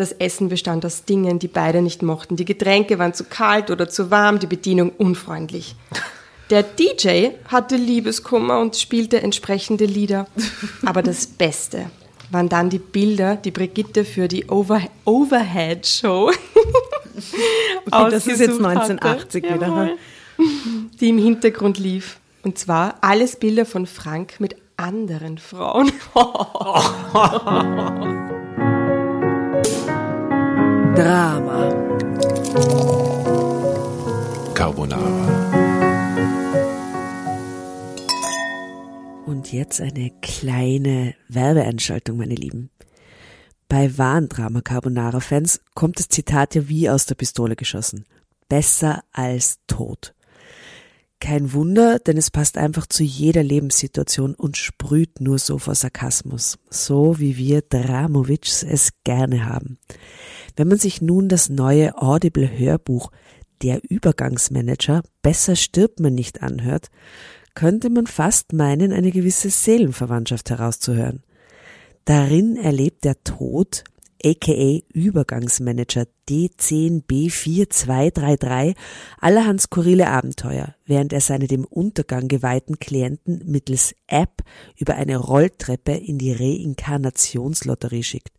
Das Essen bestand aus Dingen, die beide nicht mochten. Die Getränke waren zu kalt oder zu warm, die Bedienung unfreundlich. Der DJ hatte Liebeskummer und spielte entsprechende Lieder. Aber das Beste waren dann die Bilder, die Brigitte für die Over Overhead Show okay, das ist jetzt 1980 hatte. wieder. Die im Hintergrund lief. Und zwar alles Bilder von Frank mit anderen Frauen. Drama. Carbonara. Und jetzt eine kleine Werbeeinschaltung, meine Lieben. Bei wahren Drama Carbonara Fans kommt das Zitat ja wie aus der Pistole geschossen. Besser als tot. Kein Wunder, denn es passt einfach zu jeder Lebenssituation und sprüht nur so vor Sarkasmus, so wie wir Dramovics es gerne haben. Wenn man sich nun das neue Audible Hörbuch Der Übergangsmanager Besser stirbt man nicht anhört, könnte man fast meinen, eine gewisse Seelenverwandtschaft herauszuhören. Darin erlebt der Tod, aka Übergangsmanager D10B4233, allerhand skurrile Abenteuer, während er seine dem Untergang geweihten Klienten mittels App über eine Rolltreppe in die Reinkarnationslotterie schickt.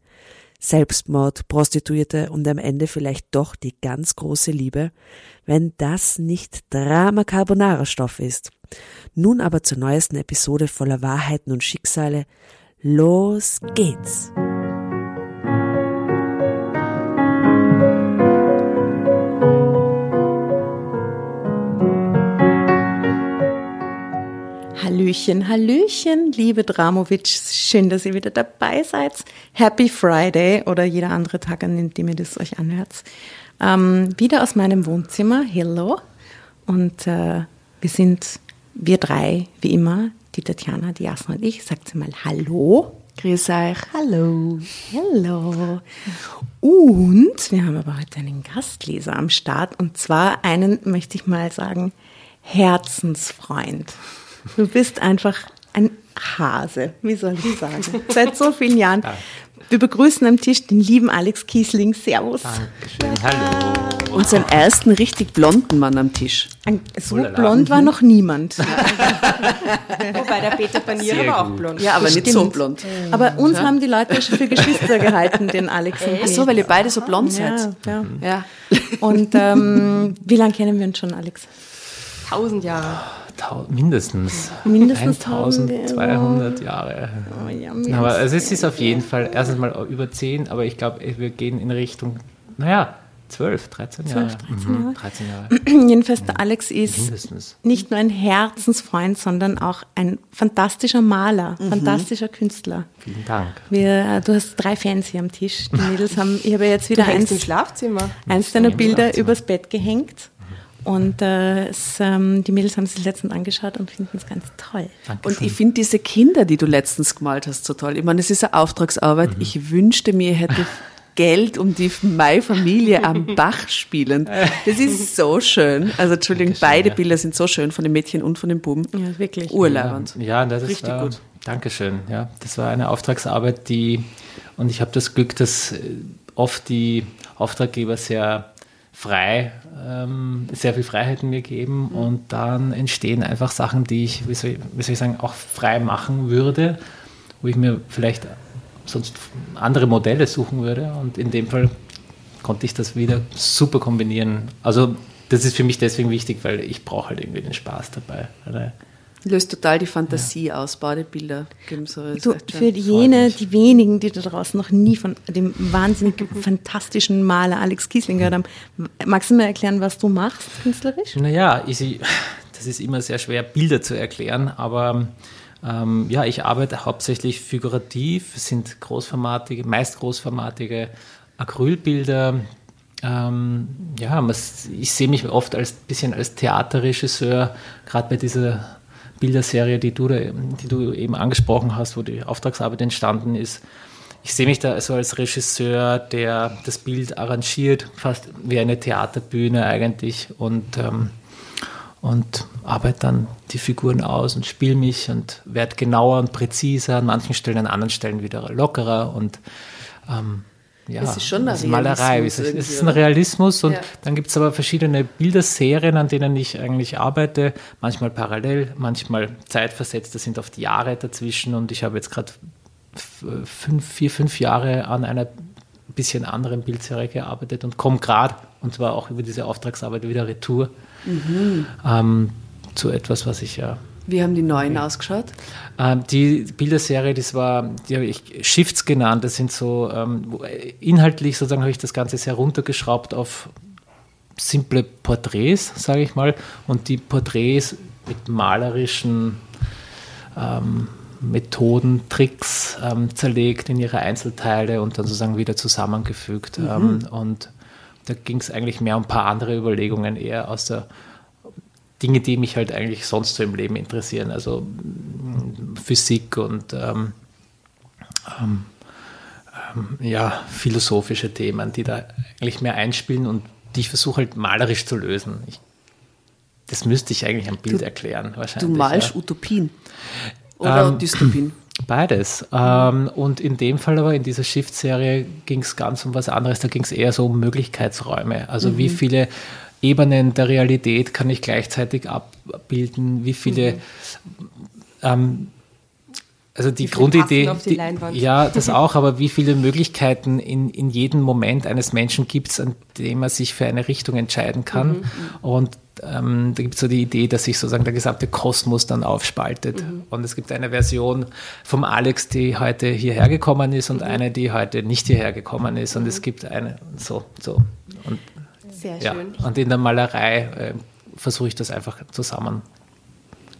Selbstmord, Prostituierte und am Ende vielleicht doch die ganz große Liebe, wenn das nicht Drama Carbonara Stoff ist. Nun aber zur neuesten Episode voller Wahrheiten und Schicksale, Los geht's! Hallöchen, Hallöchen, liebe Dramovic, schön, dass ihr wieder dabei seid. Happy Friday oder jeder andere Tag, an dem ihr das euch anhört. Ähm, wieder aus meinem Wohnzimmer, hello. Und äh, wir sind, wir drei, wie immer, die Tatjana, die Jasna und ich. Sagt sie mal Hallo. Grüß euch. Hallo. Hallo. Und wir haben aber heute einen Gastleser am Start und zwar einen, möchte ich mal sagen, Herzensfreund. Du bist einfach ein Hase, wie soll ich sagen? Seit so vielen Jahren. Wir begrüßen am Tisch den lieben Alex Kiesling. Servus. Dankeschön. Hallo. Unseren ersten richtig blonden Mann am Tisch. So blond war noch niemand. Wobei der Peter Panier war auch blond. Ja, aber nicht so blond. Aber uns ja. haben die Leute schon für Geschwister gehalten, den Alex und Ach so, weil ihr beide so blond seid. Ja, ja. Und ähm, wie lange kennen wir uns schon, Alex? Tausend Jahre. Mindestens. Mindestens 1200 Jahre. Oh, ja, aber also es ist auf jeden Fall erstens mal über 10, aber ich glaube, wir gehen in Richtung, naja, 12, 13 Jahre. 12, 13 Jahre. Mhm, 13 Jahre. Jedenfalls, der Alex ist Mindestens. nicht nur ein Herzensfreund, sondern auch ein fantastischer Maler, mhm. fantastischer Künstler. Vielen Dank. Wir, du hast drei Fans hier am Tisch. Die Mädels haben, ich habe jetzt wieder eins, im Schlafzimmer. eins deiner Bilder übers Bett gehängt. Und äh, es, ähm, die Mädels haben sich letztens angeschaut und finden es ganz toll. Dankeschön. Und ich finde diese Kinder, die du letztens gemalt hast, so toll. Ich meine, es ist eine Auftragsarbeit. Mhm. Ich wünschte mir, ich hätte Geld, um die Mai-Familie am Bach spielen. Das ist so schön. Also Entschuldigung, Dankeschön, beide ja. Bilder sind so schön von den Mädchen und von den Buben. Ja, wirklich. Urlaubend. Ja, das ist richtig war, gut. Dankeschön. Ja, das war eine Auftragsarbeit, die und ich habe das Glück, dass äh, oft die Auftraggeber sehr frei, ähm, sehr viel Freiheiten mir geben mhm. und dann entstehen einfach Sachen, die ich, wie soll, wie soll ich sagen, auch frei machen würde, wo ich mir vielleicht sonst andere Modelle suchen würde und in dem Fall konnte ich das wieder super kombinieren. Also das ist für mich deswegen wichtig, weil ich brauche halt irgendwie den Spaß dabei. Oder? Löst total die Fantasie ja. aus. Bodybuilder so. Du, für jene, die wenigen, die da draußen noch nie von dem wahnsinnig fantastischen Maler Alex Kiesling gehört haben, magst du mir erklären, was du machst künstlerisch? Naja, ich, das ist immer sehr schwer, Bilder zu erklären, aber ähm, ja, ich arbeite hauptsächlich figurativ, es sind großformatige, meist großformatige Acrylbilder. Ähm, ja, ich sehe mich oft als bisschen als Theaterregisseur, gerade bei dieser Bilderserie, die du, die du eben angesprochen hast, wo die Auftragsarbeit entstanden ist. Ich sehe mich da so als Regisseur, der das Bild arrangiert, fast wie eine Theaterbühne eigentlich und, ähm, und arbeite dann die Figuren aus und spiele mich und werde genauer und präziser, an manchen Stellen, an anderen Stellen wieder lockerer und ähm, ja, Es ist schon ein das Malerei. Es Realismus ist, es ist ein? Realismus und Ja. dann gibt es aber verschiedene Bilderserien, an denen ich eigentlich arbeite. Manchmal parallel, manchmal zeitversetzt. Das sind oft Jahre dazwischen und ich habe jetzt gerade fünf, vier, fünf Jahre an einer bisschen anderen Bildserie gearbeitet und komme gerade, und zwar auch über diese Auftragsarbeit wieder retour Mhm. ähm, zu etwas, was ich ja Wie haben die neuen ausgeschaut? ähm, die Bilderserie, das war, die habe ich Shifts genannt. Das sind so, ähm, wo- inhaltlich sozusagen habe ich das Ganze sehr runtergeschraubt auf simple Porträts, sage ich mal. Und die Porträts mit malerischen ähm, Methoden, Tricks ähm, zerlegt in ihre Einzelteile und dann sozusagen wieder zusammengefügt. Ähm, und da ging es eigentlich mehr um ein paar andere Überlegungen, eher aus der Dinge, die mich halt eigentlich sonst so im Leben interessieren, also mm, Physik und ähm, ähm, ähm, ja, philosophische Themen, die da eigentlich mehr einspielen und die ich versuche halt malerisch zu lösen. Ich, das müsste ich eigentlich am Bild erklären, Du wahrscheinlich. malst ja. Utopien oder Ähm, Dystopien. Beides. Ähm, und in dem Fall aber, in dieser Shift-Serie, ging es ganz um was anderes. Da ging es eher so um Möglichkeitsräume. Also wie viele Ebenen der Realität kann ich gleichzeitig abbilden? Wie viele ähm, also die Grundidee, die Leinwand? ja, das auch, aber wie viele Möglichkeiten in, in jedem Moment eines Menschen gibt es, an dem er sich für eine Richtung entscheiden kann. Und ähm, da gibt es so die Idee, dass sich sozusagen der gesamte Kosmos dann aufspaltet. Und es gibt eine Version vom Alex, die heute hierher gekommen ist und eine, die heute nicht hierher gekommen ist. Und es gibt eine, so, so. Und, Sehr ja. schön. und in der Malerei äh, versuche ich das einfach zusammen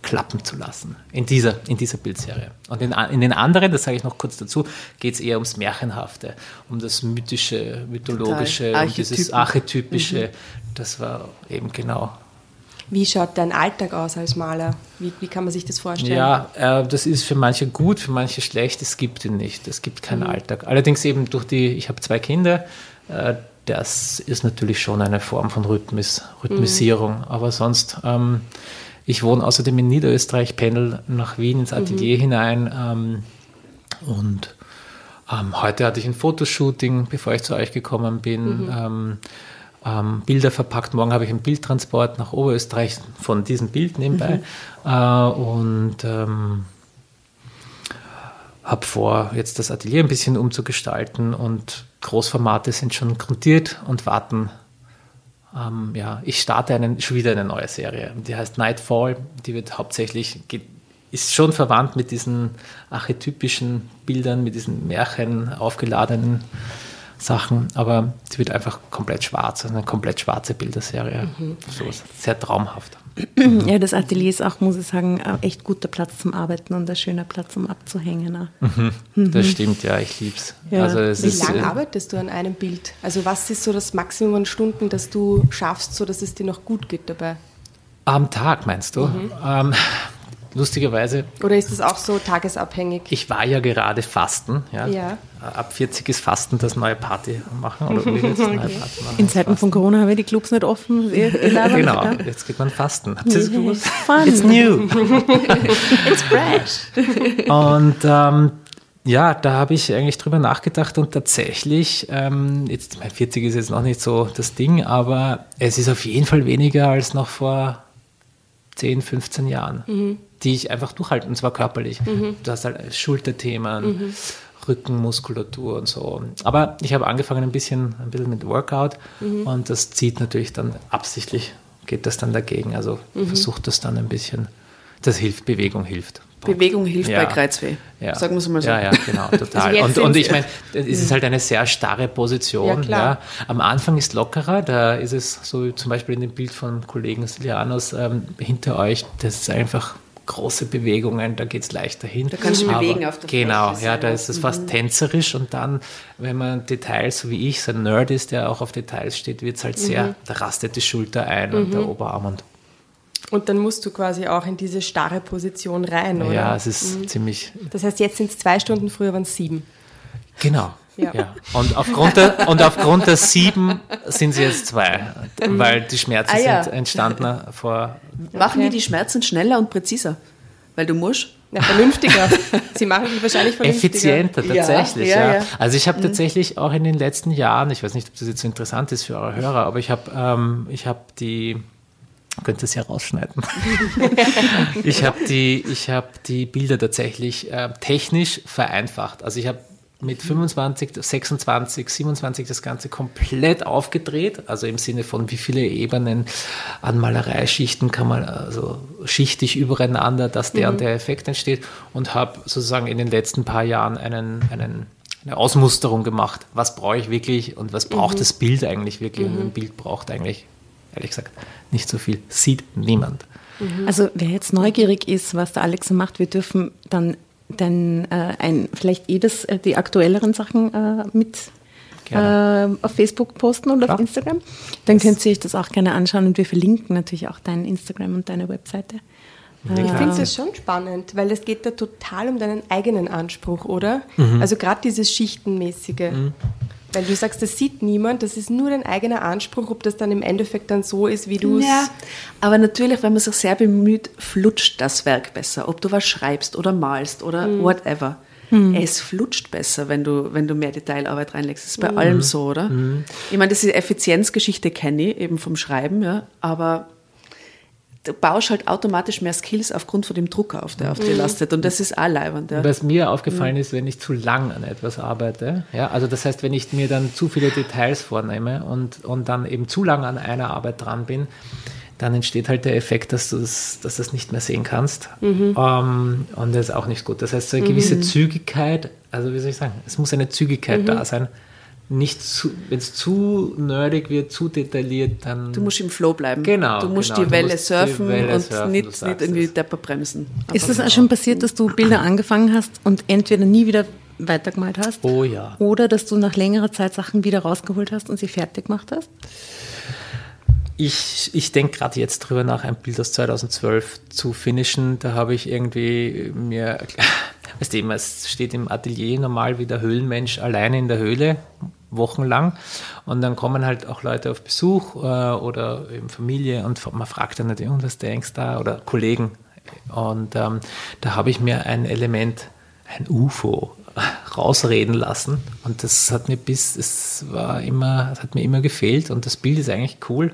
klappen zu lassen in dieser, in dieser Bildserie. Und in, in den anderen, das sage ich noch kurz dazu, geht es eher ums Märchenhafte, um das mythische, mythologische, um dieses archetypische. Das war eben genau. Wie schaut dein Alltag aus als Maler? Wie, wie kann man sich das vorstellen? Ja, äh, das ist für manche gut, für manche schlecht. Es gibt ihn nicht. Es gibt keinen Alltag. Allerdings eben durch die, ich habe zwei Kinder, äh, das ist natürlich schon eine Form von Rhythmis, Rhythmisierung. Aber sonst, ähm, ich wohne außerdem in Niederösterreich, pendel nach Wien ins Atelier hinein ähm, und ähm, heute hatte ich ein Fotoshooting, bevor ich zu euch gekommen bin. Ähm, ähm, Bilder verpackt. Morgen habe ich einen Bildtransport nach Oberösterreich von diesem Bild nebenbei. Äh, und ähm, habe vor, jetzt das Atelier ein bisschen umzugestalten und Großformate sind schon grundiert und warten. Ähm, ja, ich starte einen, schon wieder eine neue Serie. Die heißt Nightfall. Die wird hauptsächlich, geht, ist schon verwandt mit diesen archetypischen Bildern, mit diesen Märchen aufgeladenen Sachen, aber sie wird einfach komplett schwarz, eine komplett schwarze Bilderserie. So sehr traumhaft. Ja, das Atelier ist auch, muss ich sagen, ein echt guter Platz zum Arbeiten und ein schöner Platz zum Abzuhängen. auch. Das stimmt, ja, ich lieb's. Ja. Also es Wie ist, lange äh, arbeitest du an einem Bild? Also was ist so das Maximum an Stunden, das du schaffst, so dass es dir noch gut geht dabei? am Tag meinst du? Ähm, lustigerweise, Oder ist es auch so tagesabhängig? ich war ja gerade Fasten. Ja. Ja. Ab 40 ist Fasten das neue Party machen oder will jetzt das neue Party machen. In Zeiten von Corona haben wir die Clubs nicht offen. Labert, Genau, ja? jetzt geht man fasten. Habt ihr das gewusst? Fun. It's new. It's fresh. Und ähm, ja, da habe ich eigentlich drüber nachgedacht und tatsächlich, ähm, jetzt, mein 40 ist jetzt noch nicht so das Ding, aber es ist auf jeden Fall weniger als noch vor 10, 15 Jahren, die ich einfach durchhalte, und zwar körperlich. Du hast halt Schulterthemen, Rückenmuskulatur und so. Aber ich habe angefangen ein bisschen, ein bisschen mit Workout und das zieht natürlich dann absichtlich, geht das dann dagegen. Also versucht das dann ein bisschen, das hilft, Bewegung hilft. Bewegung hilft Ja. bei Kreuzweh. Ja. Sagen wir es mal so. Ja, ja, genau, total. Also und, und ich meine, es ist halt eine sehr starre Position. Ja. Am Anfang ist lockerer, da ist es so wie zum Beispiel in dem Bild von Kollegen Silianos ähm, hinter euch, das ist einfach große Bewegungen, da geht es leichter hin. Da kannst du bewegen auf der Genau, Fläche, ja, da ist es fast tänzerisch und dann, wenn man Details, so wie ich, so ein Nerd ist, der auch auf Details steht, wird es halt sehr, da rastet die Schulter ein und der Oberarm und Und dann musst du quasi auch in diese starre Position rein, oder? ja, es ist ziemlich Das heißt, jetzt sind es zwei Stunden, früher waren es sieben. Genau. Ja. Ja. Und, aufgrund der, und aufgrund der sieben sind sie jetzt zwei, weil die Schmerzen Ah, ja. sind entstanden vor. Machen Okay. wir die Schmerzen schneller und präziser. Weil du musst Ja, vernünftiger. Sie machen sich wahrscheinlich vernünftiger. Effizienter tatsächlich, ja, ja. ja. Also ich habe tatsächlich auch in den letzten Jahren, ich weiß nicht, ob das jetzt so interessant ist für eure Hörer, aber ich habe ähm, ich hab die, könnt es ja rausschneiden. ich habe die, ich hab die Bilder tatsächlich äh, technisch vereinfacht. Also ich habe mit 25, 26, 27 das Ganze komplett aufgedreht, also im Sinne von wie viele Ebenen an Malereischichten kann man, also schichtig übereinander, dass der und der Effekt entsteht und habe sozusagen in den letzten paar Jahren einen, einen, eine Ausmusterung gemacht. Was brauche ich wirklich und was braucht das Bild eigentlich wirklich? Und ein Bild braucht eigentlich, ehrlich gesagt, nicht so viel. Sieht niemand. Also wer jetzt neugierig ist, was der Alex macht, wir dürfen dann, dann äh, ein, vielleicht eh das, äh, die aktuelleren Sachen äh, mit äh, auf Facebook posten oder Klar. auf Instagram. Dann könnt ihr euch das auch gerne anschauen und wir verlinken natürlich auch dein Instagram und deine Webseite. Ich finde es schon spannend, weil es geht da total um deinen eigenen Anspruch, oder? Mhm. Also gerade dieses Schichtenmäßige. Weil du sagst, das sieht niemand, das ist nur dein eigener Anspruch, ob das dann im Endeffekt dann so ist, wie du es. Ja, aber natürlich, wenn man sich sehr bemüht, flutscht das Werk besser. Ob du was schreibst oder malst oder whatever. Es flutscht besser, wenn du, wenn du mehr Detailarbeit reinlegst. Das ist bei allem so, oder? Ich meine, diese Effizienzgeschichte kenne ich eben vom Schreiben, ja, aber du baust halt automatisch mehr Skills aufgrund von dem Druck auf, der auf dir lastet. Und das ist auch leibend. Ja. Was mir aufgefallen ist, wenn ich zu lang an etwas arbeite, ja, also das heißt, wenn ich mir dann zu viele Details vornehme und, und dann eben zu lange an einer Arbeit dran bin, dann entsteht halt der Effekt, dass du das, dass das nicht mehr sehen kannst. Ähm, und das ist auch nicht gut. Das heißt, so eine gewisse Zügigkeit, also wie soll ich sagen, es muss eine Zügigkeit da sein. Nicht zu, wenn es zu nerdig wird, zu detailliert, dann. Du musst im Flow bleiben. Genau, Du musst genau. die Du Welle musst die surfen Welle und surfen, nicht, nicht irgendwie. Depper bremsen. Ist es auch schon passiert, dass du Bilder angefangen hast und entweder nie wieder weitergemalt hast? Oh ja. Oder dass du nach längerer Zeit Sachen wieder rausgeholt hast und sie fertig gemacht hast? Ich, ich denke gerade jetzt drüber nach, ein Bild aus 2012 zu finishen. Da habe ich irgendwie mir, weißt du, es steht im Atelier normal wie der Höhlenmensch alleine in der Höhle, wochenlang. Und dann kommen halt auch Leute auf Besuch äh, oder eben Familie und man fragt dann natürlich, "Und was denkst da? Oder Kollegen. Und ähm, da habe ich mir ein Element, ein UFO, rausreden lassen. Und das hat mir bis, es war immer, hat mir immer gefehlt und das Bild ist eigentlich cool.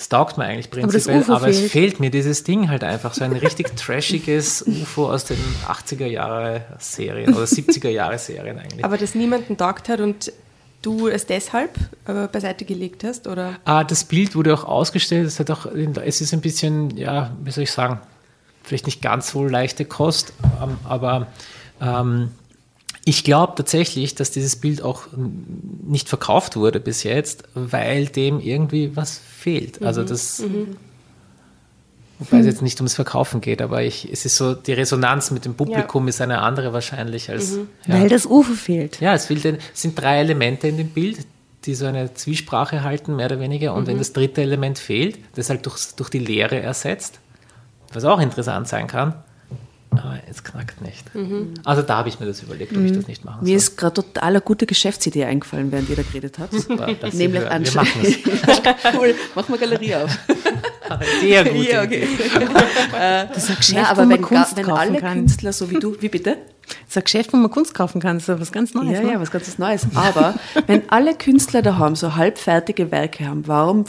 Das taugt mir eigentlich Aber prinzipiell, aber, es fehlt. fehlt mir dieses Ding halt einfach, so ein richtig trashiges UFO aus den 80er Jahre Serien oder 70er Jahre Serien eigentlich. Aber das niemanden taugt hat und du es deshalb äh, beiseite gelegt hast, oder? Ah, das Bild wurde auch ausgestellt. Es, hat auch, es ist ein bisschen, ja, wie soll ich sagen, vielleicht nicht ganz so leichte Kost, ähm, aber ähm, ich glaube tatsächlich, dass dieses Bild auch nicht verkauft wurde bis jetzt, weil dem irgendwie was fehlt. Also das. Wobei es jetzt nicht ums Verkaufen geht, aber ich, es ist so, die Resonanz mit dem Publikum ist eine andere wahrscheinlich als. Ja. Weil das UFO fehlt. Ja, es, fehlt es sind drei Elemente in dem Bild, die so eine Zwiesprache halten, mehr oder weniger. Und wenn das dritte Element fehlt, das halt durch, durch die Leere ersetzt, was auch interessant sein kann, aber es knackt nicht. Also da habe ich mir das überlegt, ob ich das nicht machen Mir soll. ist gerade total eine gute Geschäftsidee eingefallen, während ihr da geredet habt. Sie Nämlich. Wir anschauen. machen es. cool, mach mal Galerie auf. Sehr gut. Ja, okay. Das ist ein Geschäft, wo aber man wenn, Kunst wenn alle kann. Künstler so wie du, wie bitte? Das ist ein Geschäft, wo man Kunst kaufen kann. Das ist was ganz Neues. Ja, ne? ja, was ganz Neues. Aber wenn alle Künstler daheim so halbfertige Werke haben, warum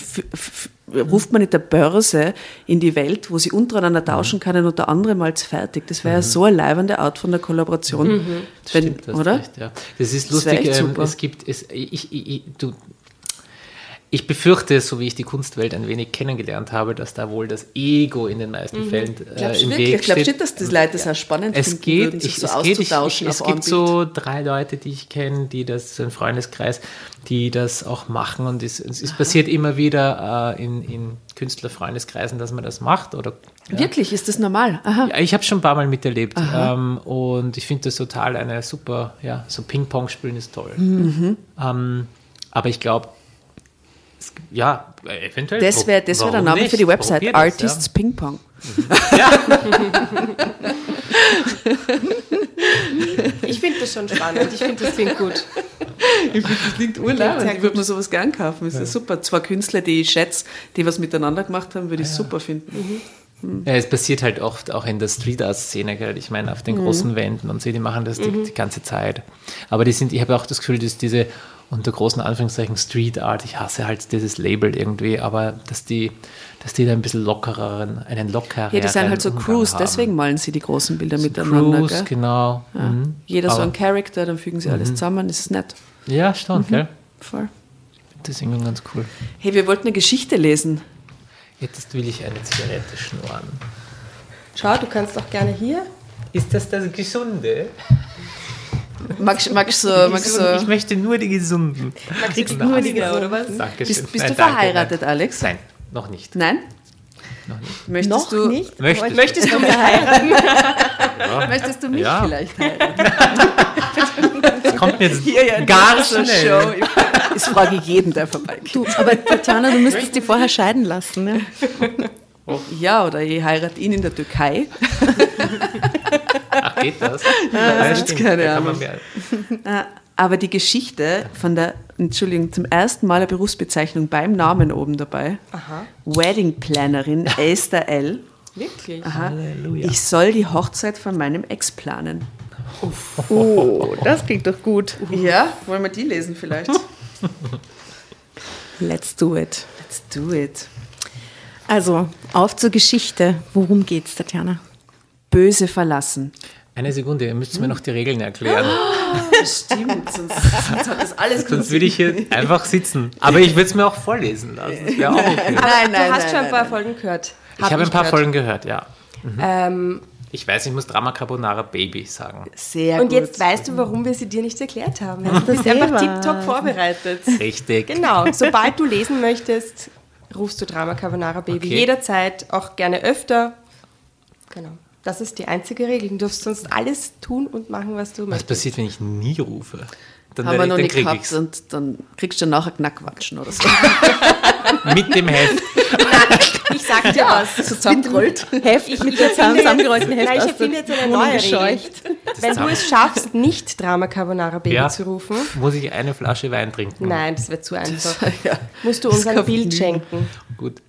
ruft man nicht der Börse in die Welt, wo sie untereinander tauschen können und der andere mal fertig? Das wäre ja so eine leibende Art von der Kollaboration. Wenn, Stimmt, du hast oder? Recht, ja. Das ist Das lustig. ähm, super. es gibt, es, ich, ich, ich, du, ich befürchte, so wie ich die Kunstwelt ein wenig kennengelernt habe, dass da wohl das Ego in den meisten Fällen äh, Glaubst im wirklich? Weg Glaubst du steht. dass die Leute das auch spannend Es finden geht, würden, sich ich, so es geht, ich, auszutauschen ich, es gibt so drei Leute, die ich kenne, die das, so ein Freundeskreis, die das auch machen und es, es, es passiert immer wieder äh, in, in Künstlerfreundeskreisen, dass man das macht oder Bild? Wirklich, ist das normal? Ja, ich habe schon ein paar Mal miterlebt ähm, und ich finde das total eine super, ja, so Ping-Pong spielen ist toll. Mhm. Ähm, aber ich glaube, ja, eventuell. Das wäre das wär der Name nicht? für die Website, das, Artists Ping Pong. Ich finde das schon spannend. Ich finde, das klingt gut. Ich finde, das klingt urlaubend. Ich würde mir sowas gern kaufen. Das ist super. Zwei Künstler, die ich schätze, die was miteinander gemacht haben, würde ich super finden. Ja, es passiert halt oft auch in der Street Art Szene, ich meine auf den großen Wänden und so, die machen das die, die ganze Zeit. Aber die sind, ich habe auch das Gefühl, dass diese unter großen Anführungszeichen Street Art, ich hasse halt dieses Label irgendwie, aber dass die, dass die da ein bisschen lockereren, einen lockereren Ja, die sind halt so Umgang Crews, haben. deswegen malen sie die großen Bilder miteinander. Crews, gell? genau. Ja. Mhm. Jeder so Aber- ein Charakter, dann fügen sie alles zusammen, das ist nett. Ja, stimmt, gell? Voll. Das ist irgendwie ganz cool. Hey, wir wollten eine Geschichte lesen. Jetzt will ich eine Zigarette schnorren. Schau, du kannst doch gerne hier. Ist das das Gesunde? Magst, magst, du, magst Gesund- Ich du, möchte nur die gesunden. Kriegst nur die oder was? Dankeschön. bist, bist Nein, du danke, verheiratet, nein. Alex? Nein, noch nicht. Nein? Noch nicht. Möchtest Noch du, nicht? Möchtest, Möchtest du mich heiraten? Möchtest du mich Ja. vielleicht heiraten? Das kommt mir jetzt Hier ja in gar dieser schnell. Show. Das frage ich jeden, der vorbeikommt. Du, aber Tatjana, du müsstest die vorher scheiden lassen. Ne? Ja, oder ich heirate ihn in der Türkei. Geht das? Ja, jetzt keine Da kann man Ahnung. mehr- Aber die Geschichte von der, Entschuldigung, zum ersten Mal eine Berufsbezeichnung beim Namen oben dabei. Aha, Wedding Plannerin Esther L. wirklich. Aha. Halleluja. Ich soll die Hochzeit von meinem Ex planen. Oh, das klingt doch gut. Ja, wollen wir die lesen vielleicht? Let's do it. Let's do it. Also, auf zur Geschichte. Worum geht's, Tatjana? Böse verlassen. Eine Sekunde, ihr müsst mir noch die Regeln erklären. Das stimmt, sonst, sonst hat das alles Sonst würde ich hier einfach sitzen. Aber ich würde es mir auch vorlesen lassen. Das wäre auch okay. Nein, nein, du hast nein, schon ein nein, paar nein. Folgen gehört. Ich habe ein paar Folgen gehört, ja. Ähm, Ich weiß, ich muss Drama Carbonara Baby sagen. Sehr und gut. jetzt weißt du, warum wir sie dir nicht erklärt haben. Du bist einfach tiptop vorbereitet. Richtig. Genau, sobald du lesen möchtest, rufst du Drama Carbonara Baby. Okay. Jederzeit, auch gerne öfter. Genau. Das ist die einzige Regel. Du darfst sonst alles tun und machen, was du Was möchtest. passiert, wenn ich nie rufe? Dann, haben wir noch dann nicht krieg gehabt ich's. und dann kriegst du nachher Knackwatschen oder so. Mit dem Heft. Ich sag dir was. Zusammengerollt. Heft mit der zusammengerollten Heft Nein, ich erfinde der jetzt eine neue Regel. Wenn du es schaffst, nicht Drama Carbonara Baby Ja. zu rufen, Muss ich eine Flasche Wein trinken? nein, das wird zu einfach. Ja. Musst du uns ein Bild nie. schenken. Gut.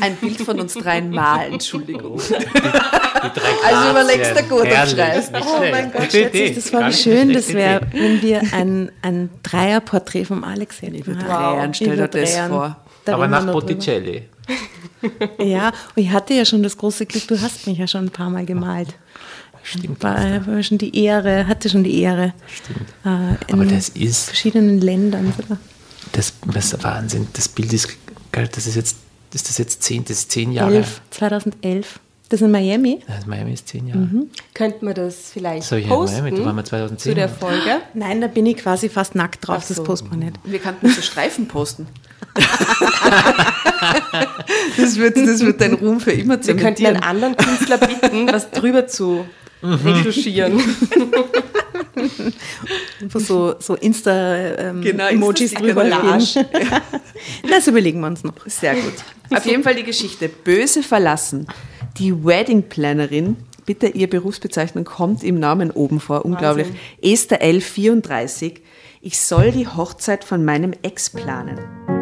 Ein Bild von uns dreien mal, Entschuldigung. Die drei Also überlegst du gut, ob Herrlich, schreibst. Oh mein Gott, Idee. Schätzig, das war wie schön, das wäre, wenn wir ein, ein Dreierporträt vom Alex hätten. Dreien, stell dir das Dreien. vor. Da Aber nach. Botticelli. Ja, und ich hatte ja schon das große Glück, du hast mich ja schon ein paar Mal gemalt. Stimmt. War, war schon die Ehre, hatte schon die Ehre. Stimmt. Äh, Aber in das ist, verschiedenen Ländern sogar. das, das ist Wahnsinn. Das Bild ist, geil, das ist jetzt, ist das jetzt zehn, das ist zehn Jahre. 11, 2011. Das ist in Miami? Das Miami ist zehn Jahre. Könnten wir das vielleicht So, in posten Miami, da waren wir 2010. zu der Folge? Nein, da bin ich quasi fast nackt drauf, Ach das so. posten wir nicht. Wir könnten so Streifen posten. das, wird, das wird dein Ruhm für immer Wir könnten einen zementieren. anderen Künstler bitten, was drüber zu retuschieren. Einfach so, so Insta-Emojis Genau, Emojis Insta-Sticker drüber Collage. legen. Das überlegen wir uns noch. Sehr gut. Auf jeden Fall die Geschichte. Böse verlassen. Die Wedding Plannerin, bitte ihr Berufsbezeichnung kommt im Namen oben vor, unglaublich. Esther L. 34. Ich soll die Hochzeit von meinem Ex planen.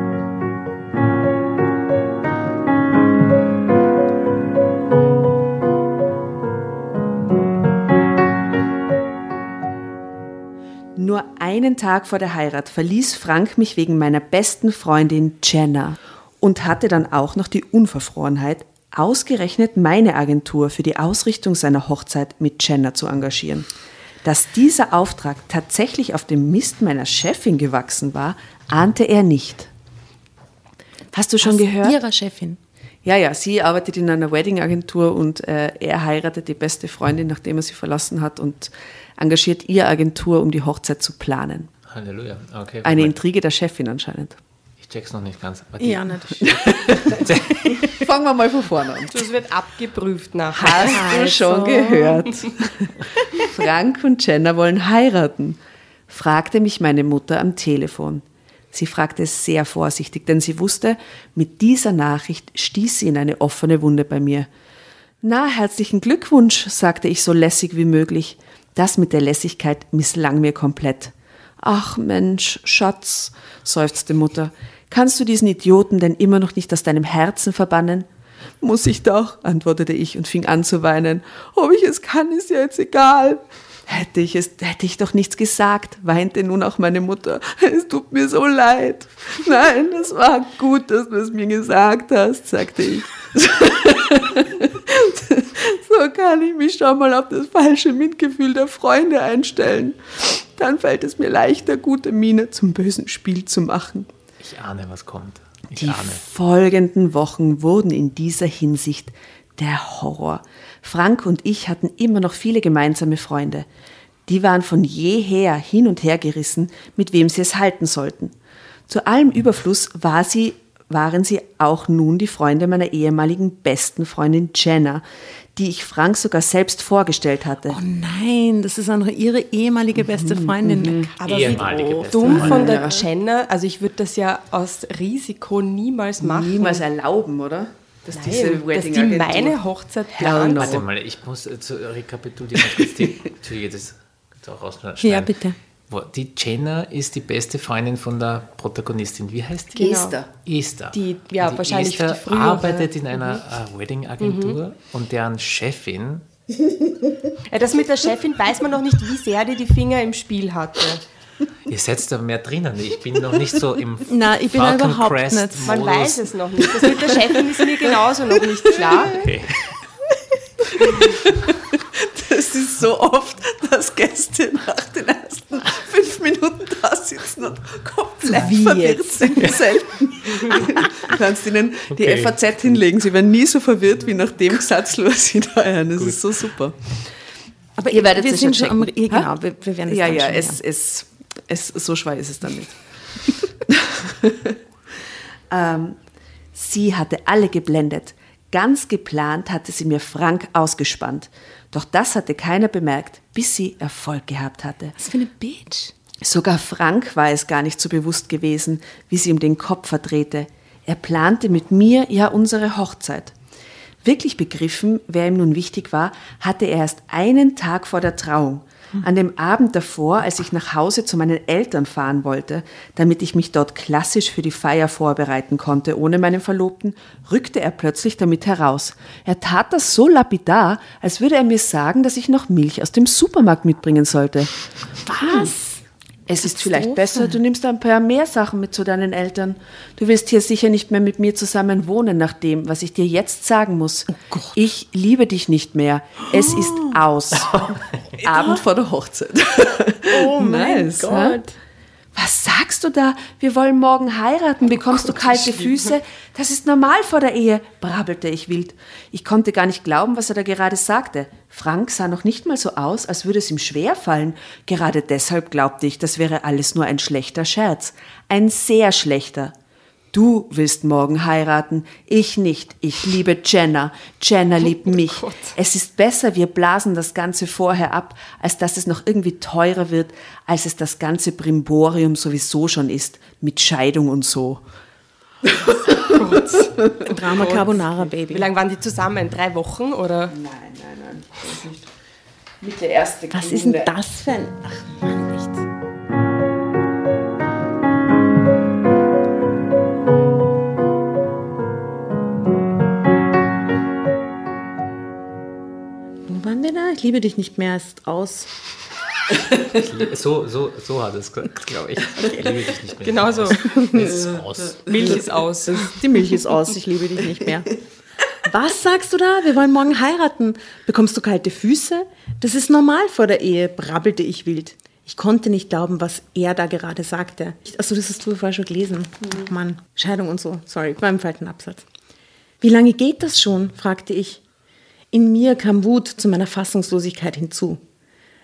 Nur einen Tag vor der Heirat verließ Frank mich wegen meiner besten Freundin Jenna und hatte dann auch noch die Unverfrorenheit, ausgerechnet meine Agentur für die Ausrichtung seiner Hochzeit mit Jenna zu engagieren. Dass dieser Auftrag tatsächlich auf dem Mist meiner Chefin gewachsen war, ahnte er nicht. Hast du schon Aus gehört? Ihrer Chefin. Ja, ja, sie arbeitet in einer Wedding-Agentur und äh, er heiratet die beste Freundin, nachdem er sie verlassen hat und engagiert ihr Agentur, um die Hochzeit zu planen. Halleluja. Okay. Eine. Intrige der Chefin anscheinend. Ich check's noch nicht ganz. aber Ja, nicht. Fangen wir mal von vorne an. Das wird abgeprüft nachher. Hast du schon gehört? Frank und Jenna wollen heiraten, fragte mich meine Mutter am Telefon. Sie fragte sehr vorsichtig, denn sie wusste, mit dieser Nachricht stieß sie in eine offene Wunde bei mir. Na, herzlichen Glückwunsch, sagte ich so lässig wie möglich. Das mit der Lässigkeit misslang mir komplett. Ach Mensch, Schatz, seufzte Mutter, kannst du diesen Idioten denn immer noch nicht aus deinem Herzen verbannen? Muss ich doch, antwortete ich und fing an zu weinen. Ob ich es kann, ist ja jetzt egal. Hätte ich es, hätte ich doch nichts gesagt, weinte nun auch meine Mutter. Es tut mir so leid. Nein, es war gut, dass du es mir gesagt hast, sagte ich. so kann ich mich schon mal auf das falsche Mitgefühl der Freunde einstellen. Dann fällt es mir leichter, gute Miene zum bösen Spiel zu machen. Ich ahne, was kommt. Ich Die ahne. folgenden Wochen wurden in dieser Hinsicht der Horror. Frank und ich hatten immer noch viele gemeinsame Freunde. Die waren von jeher hin und her gerissen, mit wem sie es halten sollten. Zu allem Überfluss war sie, waren sie auch nun die Freunde meiner ehemaligen besten Freundin Jenna, die ich Frank sogar selbst vorgestellt hatte. Oh nein, das ist auch noch ihre ehemalige beste Freundin. Aber Ehemalige wie beste dumm Freundin. von der Jenna, also ich würde das ja aus Risiko niemals machen. Niemals erlauben, oder? Dass Nein, dass die Wedding-Agentur- meine Hochzeit no. Warte mal, ich muss äh, zu rekapitulieren. kurz die, Entschuldige, das auch rausschneiden. Ja, bitte. Die Jenna ist die beste Freundin von der Protagonistin. Wie heißt die? Genau. Esther. Esther. Die- ja, Und wahrscheinlich Esther die frühere. arbeitet in einer äh, Wedding-Agentur und deren Chefin Ja, das mit der Chefin weiß man noch nicht, wie sehr die die Finger im Spiel hatte. Ihr seid da mehr drinnen. Ich bin noch nicht so im Na, ich bin Falcon überhaupt Crest nicht. Man Modus. weiß es noch nicht. Das mit der Chefin ist mir genauso noch nicht klar. Okay. Es ist so oft, dass Gäste nach den ersten fünf Minuten da sitzen und komplett Wie verwirrt jetzt? sind. Selten. Du kannst ihnen die Okay. FAZ hinlegen. Sie werden nie so verwirrt wie nach dem Satz, was sie da hören. Das ist so super. Aber Ihr werdet wir sind schon am, genau, wir, wir werden es Ja, dann ja, schon es, es, es, so schwer ist es nicht. ähm, sie hatte alle geblendet. Ganz geplant hatte sie mir Frank ausgespannt. Doch das hatte keiner bemerkt, bis sie Erfolg gehabt hatte. Was für eine Bitch. Sogar Frank war es gar nicht so bewusst gewesen, wie sie ihm den Kopf verdrehte. Er plante mit mir ja unsere Hochzeit. Wirklich begriffen, wer ihm nun wichtig war, hatte er erst einen Tag vor der Trauung. An dem Abend davor, als ich nach Hause zu meinen Eltern fahren wollte, damit ich mich dort klassisch für die Feier vorbereiten konnte, ohne meinen Verlobten, rückte er plötzlich damit heraus. Er tat das so lapidar, als würde er mir sagen, dass ich noch Milch aus dem Supermarkt mitbringen sollte. Was? Es ist vielleicht besser, du nimmst ein paar mehr Sachen mit zu deinen Eltern. Du wirst hier sicher nicht mehr mit mir zusammen wohnen, nach dem, was ich dir jetzt sagen muss. Ich liebe dich nicht mehr. Es ist aus. Abend vor der Hochzeit. Oh mein Nice, Gott. Was sagst du da? Wir wollen morgen heiraten. Bekommst du kalte Füße? Das ist normal vor der Ehe, brabbelte ich wild. Ich konnte gar nicht glauben, was er da gerade sagte. Frank sah noch nicht mal so aus, als würde es ihm schwer fallen. Gerade deshalb glaubte ich, das wäre alles nur ein schlechter Scherz. Ein sehr schlechter. Du willst morgen heiraten, ich nicht. Ich liebe Jenna. Jenna liebt mich. Es ist besser, wir blasen das Ganze vorher ab, als dass es noch irgendwie teurer wird, als es das ganze Brimborium sowieso schon ist, mit Scheidung und so. Drama Carbonara, Baby. Wie lange waren die zusammen? Drei Wochen oder? Nein, nein, nein. Mit der ersten Was ist denn das für ein... Ach Mann, waren wir da? Ich liebe dich nicht mehr, ist aus. So, so, so hat es gesagt, glaube ich. Ich liebe dich nicht mehr. Genau so. Es ist aus. Milch ist aus. Die Milch ist aus, ich liebe dich nicht mehr. Was sagst du da? Wir wollen morgen heiraten. Bekommst du kalte Füße? Das ist normal vor der Ehe, brabbelte ich wild. Ich konnte nicht glauben, was er da gerade sagte. Achso, das hast du vorher schon gelesen. Ach Mann, Scheidung und so. Sorry, beim falschen Absatz. Wie lange geht das schon? fragte ich. In mir kam Wut zu meiner Fassungslosigkeit hinzu.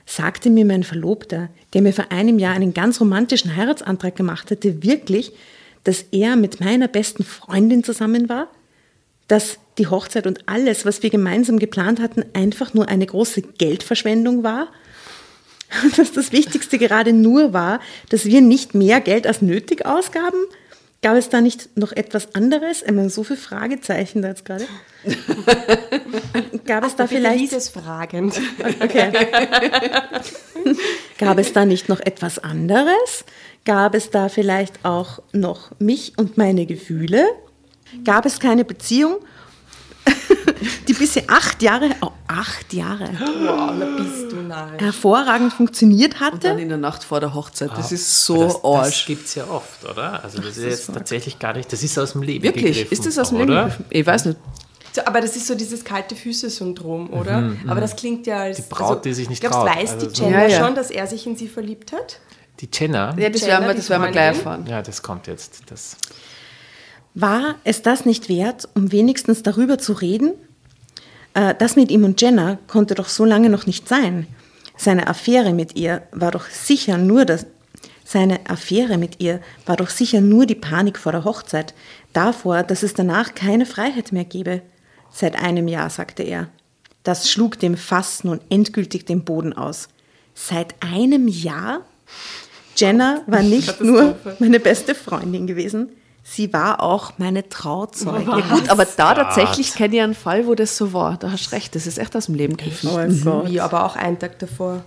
Sagte mir mein Verlobter, der mir vor einem Jahr einen ganz romantischen Heiratsantrag gemacht hatte, wirklich, dass er mit meiner besten Freundin zusammen war? Dass die Hochzeit und alles, was wir gemeinsam geplant hatten, einfach nur eine große Geldverschwendung war? Und dass das Wichtigste gerade nur war, dass wir nicht mehr Geld als nötig ausgaben? Gab es da nicht noch etwas anderes? Ich meine, so viele Fragezeichen da jetzt gerade. Gab es da vielleicht lies es fragend. Okay. Gab es da nicht noch etwas anderes? Gab es da vielleicht auch noch mich und meine Gefühle? Gab es keine Beziehung? die bisher acht Jahre, oh, acht Jahre, Wow, da bist du nahe. hervorragend funktioniert Und dann hatte. in der Nacht vor der Hochzeit. Das ist so das, das arsch. gibt es ja oft, oder? Also das ist jetzt tatsächlich gar nicht, das ist aus dem Leben Wirklich? gegriffen, Ist das aus dem? Leben? Ich weiß nicht. So, aber das ist so dieses kalte Füße-Syndrom, oder? aber das klingt ja als. Die Braut, die sich nicht glaubst, traut. weiß Also die so- Jenna Ja, ja. schon, dass er sich in sie verliebt hat? Die Jenna, Ja, das Jenna, werden wir, das werden wir gleich erfahren. ja, das kommt jetzt. Das, War es das nicht wert, um wenigstens darüber zu reden? Äh, das mit ihm und Jenna konnte doch so lange noch nicht sein. Seine Affäre mit ihr war doch sicher nur das. Seine Affäre mit ihr war doch sicher nur die Panik vor der Hochzeit, davor, dass es danach keine Freiheit mehr gäbe. Seit einem Jahr, sagte er. Das schlug dem Fass nun endgültig den Boden aus. Seit einem Jahr? Jenna war nicht nur meine beste Freundin gewesen, sie war auch meine Trauzeugin. Ja, gut, aber da tatsächlich kenne ich einen Fall, wo das so war. Da hast du recht, das ist echt aus dem Leben gegriffen. Oh Gott. Wie, aber auch einen Tag davor.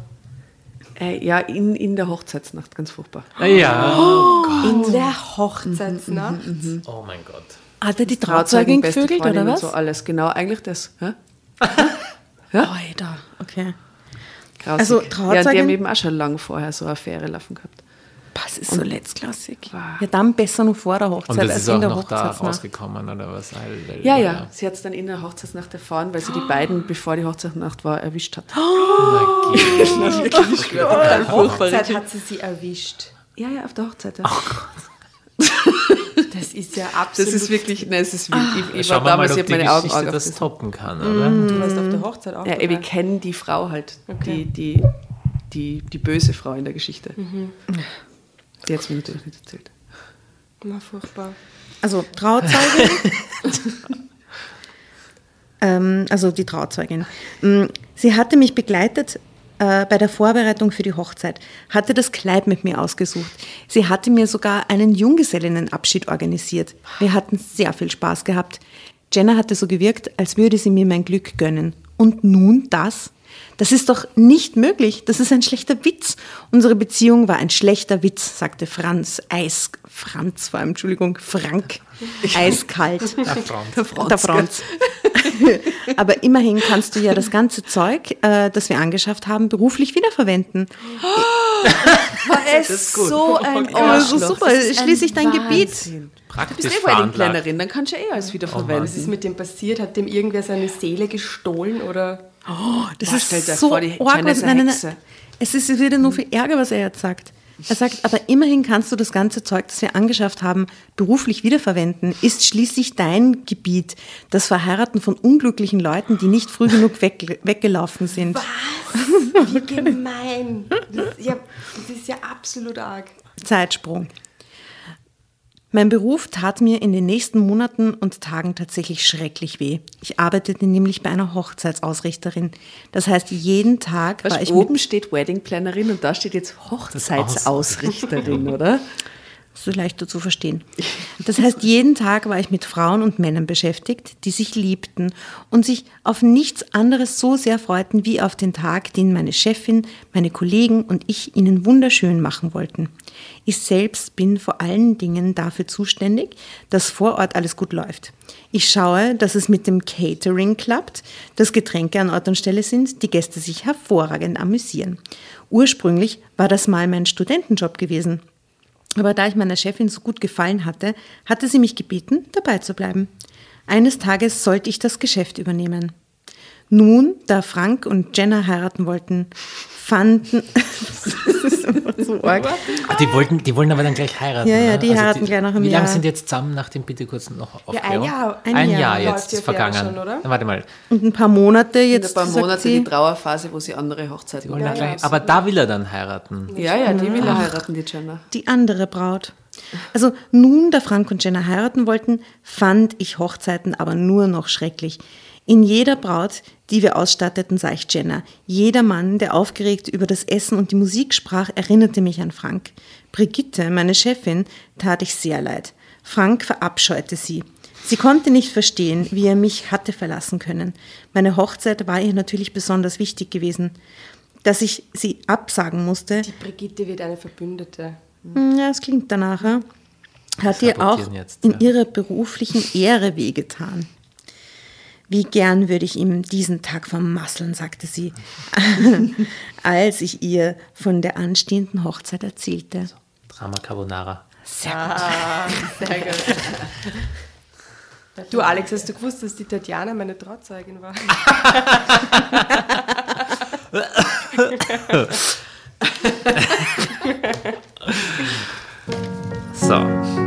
Äh, ja, in, in der Hochzeitsnacht, ganz furchtbar. ja, In der Hochzeitsnacht. oh mein Gott. Hat er die Trauzeugin, Trauzeugin gevögelt oder was? so alles. Genau, eigentlich das. Hä? Alter, okay. Grausig. Also, Ja, und die Trauzeugin- haben eben auch schon lange vorher so eine Affäre laufen gehabt. Das ist so letztklassig. Ja, dann besser noch vor der Hochzeit Und das als ist in auch der noch da Hochzeitsnacht. rausgekommen, oder was? Weil- Ja, ja, sie hat es dann in der Hochzeitsnacht erfahren, weil sie die beiden, bevor die Hochzeitsnacht war, erwischt hat. Oh mein Gott. Auf der Hochzeit hat sie sie erwischt. Ja, ja, auf der Hochzeit. Ja. Das ist ja Das absolut. ist wirklich, nein, es ist wild. Ich, ich Schauen war mal, damals, ich ob habe die meine Augen Geschichte Augen das aufgerissen. toppen kann, oder? Du warst auf der Hochzeit auch Ja, dabei. wir kennen die Frau halt, Okay. die, die, die, die böse Frau in der Geschichte. Die mir natürlich nicht erzählt. Na, furchtbar. Also Trauzeugin. ähm, also die Trauzeugin. Mm, Sie hatte mich begleitet äh, bei der Vorbereitung für die Hochzeit, hatte das Kleid mit mir ausgesucht. Sie hatte mir sogar einen Junggesellinnenabschied organisiert. Wir hatten sehr viel Spaß gehabt. Jenna hatte so gewirkt, als würde sie mir mein Glück gönnen. Und nun das? Das ist doch nicht möglich. Das ist ein schlechter Witz. Unsere Beziehung war ein schlechter Witz, sagte Franz. Eis, Franz vor allem, Entschuldigung, Frank. Eiskalt. Der Franz. Der Franz. Der Franz. Aber immerhin kannst du ja das ganze Zeug, äh, das wir angeschafft haben, beruflich wiederverwenden. Er ist so ein Arschloch. super, Das ist ein schließlich dein Gebiet. Wahnsinn. Du Praktisch bist eh. Wedding-Plannerin, dann kannst du ja eh alles wieder Was ist mit dem passiert? Hat dem irgendwer seine Seele gestohlen oder? Das Boah, ist so vor, die arg, was, ist nein, nein, nein. Es ist wieder nur viel Ärger, was er jetzt sagt. Er sagt, aber immerhin kannst du das ganze Zeug, das wir angeschafft haben, beruflich wiederverwenden. Ist schließlich dein Gebiet. Das Verheiraten von unglücklichen Leuten, die nicht früh genug weg, weggelaufen sind. Wie gemein. Das, ja, das ist ja absolut arg. Zeitsprung. Mein Beruf tat mir in den nächsten Monaten und Tagen tatsächlich schrecklich weh. Ich arbeitete nämlich bei einer Hochzeitsausrichterin. Das heißt, jeden Tag war Weißt, ich oben mit, steht Wedding-Plannerin und da steht jetzt Hochzeitsausrichterin, oder? so leichter zu verstehen. Das heißt, jeden Tag war ich mit Frauen und Männern beschäftigt, die sich liebten und sich auf nichts anderes so sehr freuten wie auf den Tag, den meine Chefin, meine Kollegen und ich ihnen wunderschön machen wollten. Ich selbst bin vor allen Dingen dafür zuständig, dass vor Ort alles gut läuft. Ich schaue, dass es mit dem Catering klappt, dass Getränke an Ort und Stelle sind, die Gäste sich hervorragend amüsieren. Ursprünglich war das mal mein Studentenjob gewesen. Aber da ich meiner Chefin so gut gefallen hatte, hatte sie mich gebeten, dabei zu bleiben. Eines Tages sollte ich das Geschäft übernehmen. Nun, da Frank und Jenna heiraten wollten, fanden. das ist einfach so arg. Ach, die, wollten, die wollen aber dann gleich heiraten. Ja, ja, ne? die heiraten gleich nach einem Wie lange Jahr. sind die jetzt zusammen, nachdem bitte kurz noch Ja, aufklären? ein Jahr. Ein Ein Jahr Jahr jetzt die ist vergangen. schon, oder? Warte mal. Und ein paar Monate In jetzt. ein paar sagt Monate sie, die Trauerphase, wo sie andere Hochzeiten Wollen ja, gleich, aber da will er dann heiraten. ja, ja, die will er heiraten, die Jenna. die andere Braut. Also nun, da Frank und Jenna heiraten wollten, fand ich Hochzeiten aber nur noch schrecklich. In jeder Braut, die wir ausstatteten, sah ich Jenna. Jeder Mann, der aufgeregt über das Essen und die Musik sprach, erinnerte mich an Frank. Brigitte, meine Chefin, tat ich sehr leid. Frank verabscheute sie. Sie konnte nicht verstehen, wie er mich hatte verlassen können. Meine Hochzeit war ihr natürlich besonders wichtig gewesen. Dass ich sie absagen musste, Die Brigitte wird eine Verbündete. hm, Ja, es klingt danach. Ja. Hat ihr auch jetzt, in ja. ihrer beruflichen Ehre wehgetan. Wie gern würde ich ihm diesen Tag vermasseln, sagte sie, als ich ihr von der anstehenden Hochzeit erzählte. Drama Carbonara. Ah, sehr gut. Du, Alex, hast du gewusst, dass die Tatjana meine Trauzeugin war? So.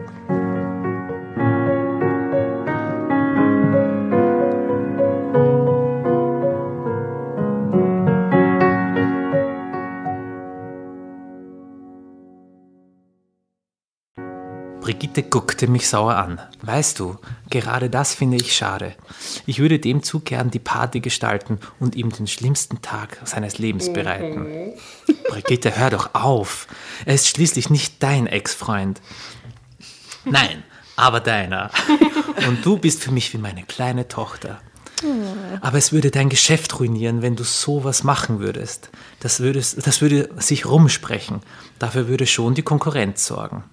Brigitte guckte mich sauer an. Weißt du, gerade das finde ich schade. Ich würde dem zu gern die Party gestalten und ihm den schlimmsten Tag seines Lebens bereiten. Brigitte, hör doch auf. Er ist schließlich nicht dein Ex-Freund. Nein, aber deiner. Und du bist für mich wie meine kleine Tochter. Aber es würde dein Geschäft ruinieren, wenn du sowas machen würdest. Das würde, das würde sich rumsprechen. Dafür würde schon die Konkurrenz sorgen.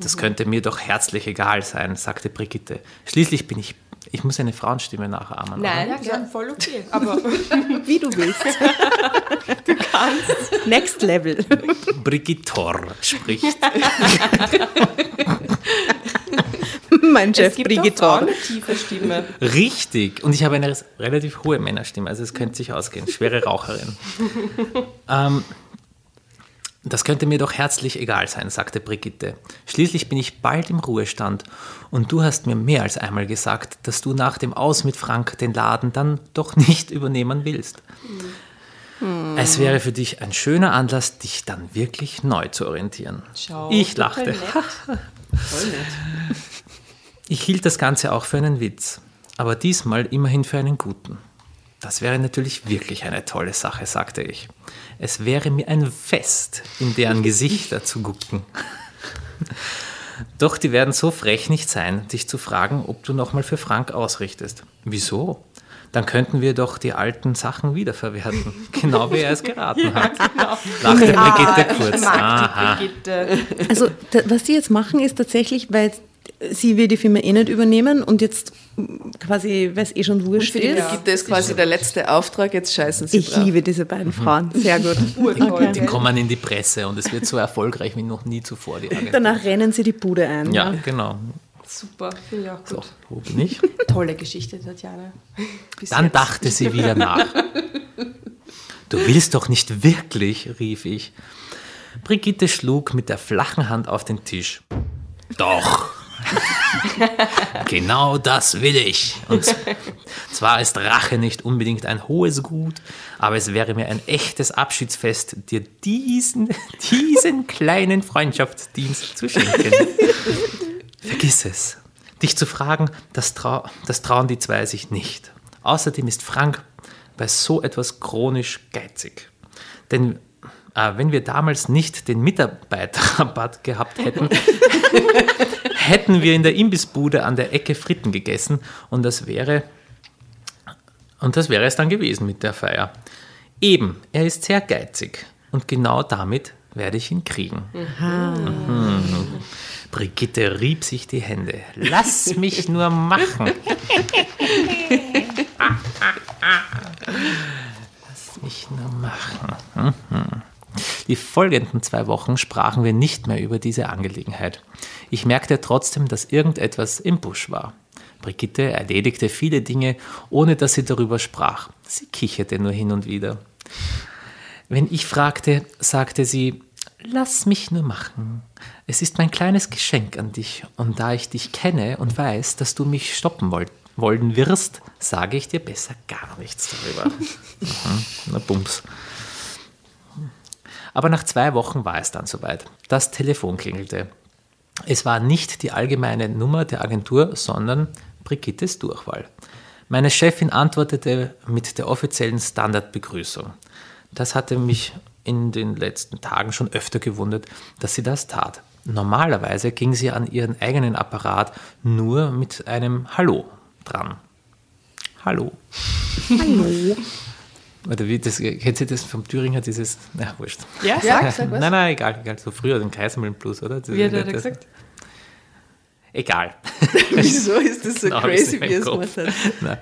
Das könnte mir doch herzlich egal sein, sagte Brigitte. Schließlich bin ich. Ich muss eine Frauenstimme nachahmen. Nein, oder? ja, voll okay. Aber Wie du willst. du kannst. Next Level. Brigittor spricht. mein Chef Es gibt. Frauen mit tiefer Stimme. Richtig. Und ich habe eine relativ hohe Männerstimme, also es könnte sich ausgehen. Schwere Raucherin. ähm, das könnte mir doch herzlich egal sein, sagte Brigitte. Schließlich bin ich bald im Ruhestand und du hast mir mehr als einmal gesagt, dass du nach dem Aus mit Frank den Laden dann doch nicht übernehmen willst. Es wäre für dich ein schöner Anlass, dich dann wirklich neu zu orientieren. Schau, ich lachte. Ich hielt das Ganze auch für einen Witz, aber diesmal immerhin für einen guten. Das wäre natürlich wirklich eine tolle Sache, sagte ich. Es wäre mir ein Fest, in deren Gesichter zu gucken. Doch die werden so frech nicht sein, dich zu fragen, ob du nochmal für Frank ausrichtest. Wieso? Dann könnten wir doch die alten Sachen wiederverwerten. Genau wie er es geraten hat. Lachte Brigitte kurz. Ich mag Aha. die Brigitte. Also, was sie jetzt machen, ist tatsächlich, weil sie will die Firma eh nicht übernehmen und jetzt quasi, weil es eh schon wurscht Für die ist. Brigitte ist quasi der letzte Auftrag, jetzt scheißen sie Ich drauf. liebe diese beiden Frauen. Sehr gut. Urtoll. Die kommen in die Presse und es wird so erfolgreich wie noch nie zuvor. Danach rennen sie die Bude ein. Ja, genau. Super, finde ich auch So, gut. wo bin ich? Tolle Geschichte, Tatjana. Bis Dann jetzt. dachte sie wieder nach. Du willst doch nicht wirklich, rief ich. Brigitte schlug mit der flachen Hand auf den Tisch. Doch. genau das will ich. Und zwar ist Rache nicht unbedingt ein hohes Gut, aber es wäre mir ein echtes Abschiedsfest, dir diesen, diesen kleinen Freundschaftsdienst zu schenken. Vergiss es. Dich zu fragen, das, trau das trauen die zwei sich nicht. Außerdem ist Frank bei so etwas chronisch geizig. Denn äh, wenn wir damals nicht den Mitarbeiterrabatt gehabt hätten, hätten wir in der Imbissbude an der Ecke Fritten gegessen und das wäre und das wäre es dann gewesen mit der Feier. Eben, er ist sehr geizig und genau damit werde ich ihn kriegen. Mhm. Brigitte rieb sich die Hände. Lass mich nur machen. Lass mich nur machen. Mhm. Die folgenden zwei Wochen sprachen wir nicht mehr über diese Angelegenheit. Ich merkte trotzdem, dass irgendetwas im Busch war. Brigitte erledigte viele Dinge, ohne dass sie darüber sprach. Sie kicherte nur hin und wieder. Wenn ich fragte, sagte sie, lass mich nur machen. Es ist mein kleines Geschenk an dich. Und da ich dich kenne und weiß, dass du mich stoppen wollt, wollen wirst, sage ich dir besser gar nichts darüber. mhm, na Bums. Aber nach zwei Wochen war es dann soweit. Das Telefon klingelte. Es war nicht die allgemeine Nummer der Agentur, sondern Brigittes Durchwahl. Meine Chefin antwortete mit der offiziellen Standardbegrüßung. Das hatte mich in den letzten Tagen schon öfter gewundert, dass sie das tat. Normalerweise ging sie an ihren eigenen Apparat nur mit einem Hallo dran. Hallo. Hallo. Oder wie das, kennt ihr das vom Thüringer, dieses, na, wurscht. Ja, sag, sag was. Nein, nein, egal, egal. So früher den Kaisermühlen Plus, oder? Wie hat er da gesagt? Egal. Wieso ist das so ich's crazy, wie es hat?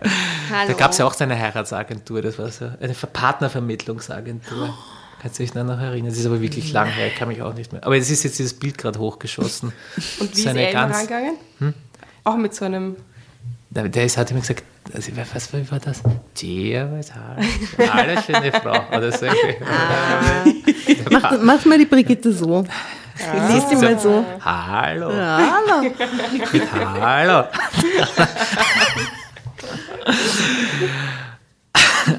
Da gab es ja auch so eine Heiratsagentur, das war so eine Partnervermittlungsagentur. Kannst du dich noch erinnern? Das ist aber wirklich lang her, ich kann mich auch nicht mehr. Aber es ist jetzt dieses Bild gerade hochgeschossen. Und wie So ist er ganz- rangegangen? Hm? Auch mit so einem. Der ist, hat immer gesagt, also, was war das? Tia, was hat? Alle schöne Frau. Oder so. Mach, mach mal die Brigitte so. Lies die mal so. Hallo. Hallo. Mit Hallo.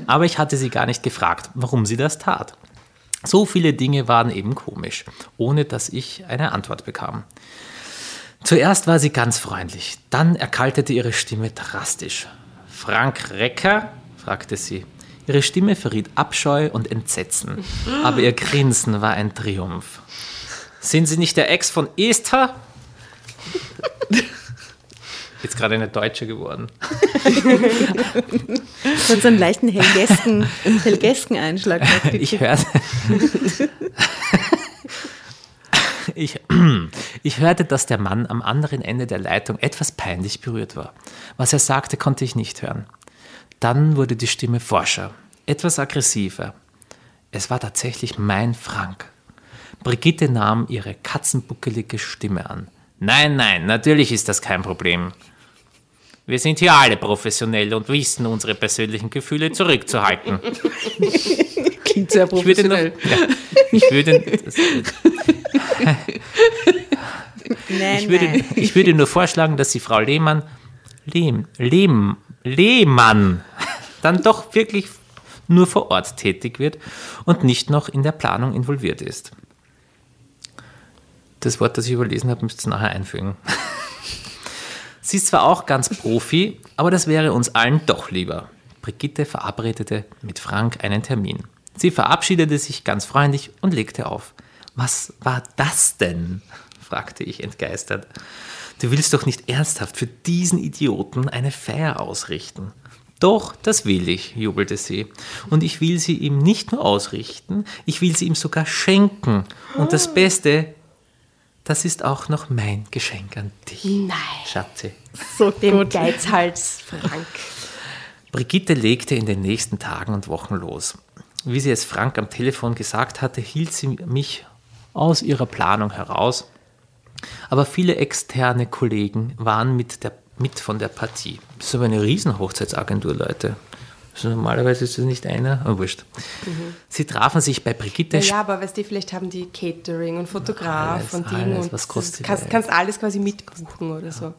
Aber ich hatte sie gar nicht gefragt, warum sie das tat. So viele Dinge waren eben komisch, ohne dass ich eine Antwort bekam. Zuerst war sie ganz freundlich, dann erkaltete ihre Stimme drastisch. Frank Recker? fragte sie. Ihre Stimme verriet Abscheu und Entsetzen, aber ihr Grinsen war ein Triumph. Sind Sie nicht der Ex von Esther? Jetzt gerade eine Deutsche geworden. Hat so einen leichten Helgesken, Helgesken-Einschlag. gehabt. Ich hörte. Ich, ich hörte, dass der Mann am anderen Ende der Leitung etwas peinlich berührt war. Was er sagte, konnte ich nicht hören. Dann wurde die Stimme forscher, etwas aggressiver. Es war tatsächlich mein Frank. Brigitte nahm ihre katzenbuckelige Stimme an. Nein, nein, natürlich ist das kein Problem. Wir sind hier alle professionell und wissen, unsere persönlichen Gefühle zurückzuhalten. Klingt sehr Ich würde, noch, professionell. ich würde, ich, nein. ich würde nur vorschlagen, dass die Frau Lehmann, Lehm, Lehm, Lehmann dann doch wirklich nur vor Ort tätig wird und nicht noch in der Planung involviert ist. Das Wort, das ich überlesen habe, müsst ihr nachher einfügen. Sie ist zwar auch ganz Profi, aber das wäre uns allen doch lieber. Brigitte verabredete mit Frank einen Termin. Sie verabschiedete sich ganz freundlich und legte auf. Was war das denn? fragte ich entgeistert. Du willst doch nicht ernsthaft für diesen Idioten eine Feier ausrichten. Doch, das will ich, jubelte sie. Und ich will sie ihm nicht nur ausrichten, ich will sie ihm sogar schenken. Und das Beste, das ist auch noch mein Geschenk an dich. Nein. Schatze. So Dem gut. Geizhals Frank. Brigitte legte in den nächsten Tagen und Wochen los. Wie sie es Frank am Telefon gesagt hatte, hielt sie mich aus ihrer Planung heraus. Aber viele externe Kollegen waren mit, der, mit von der Partie. Das ist aber eine Riesenhochzeitsagentur, Leute. Also normalerweise ist es nicht einer, aber wurscht. Sie trafen sich bei Brigitte. Ja, ja, aber weißt du, vielleicht haben die Catering und Fotograf Alles, und Ding alles, und was kostet kannst, kannst alles quasi mitbuchen oder so.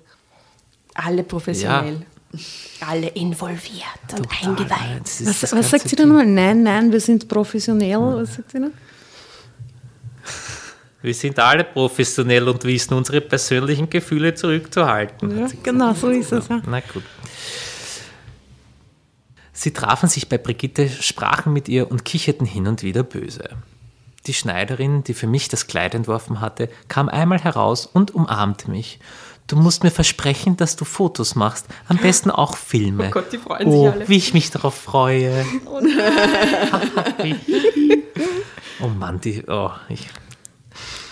Alle professionell. Alle involviert und eingeweiht. Was, was sagt sie dann mal? Nein, nein, wir sind professionell. Was sagt sie dann? Wir sind alle professionell und wissen, unsere persönlichen Gefühle zurückzuhalten. Ja, genau, so ist es. Ja. Na gut. Sie trafen sich bei Brigitte, sprachen mit ihr und kicherten hin und wieder böse. Die Schneiderin, die für mich das Kleid entworfen hatte, kam einmal heraus und umarmte mich. Du musst mir versprechen, dass du Fotos machst, am besten auch Filme. Oh Gott, die freuen oh, sich alle. wie ich mich darauf freue. oh Mann, die, oh, ich,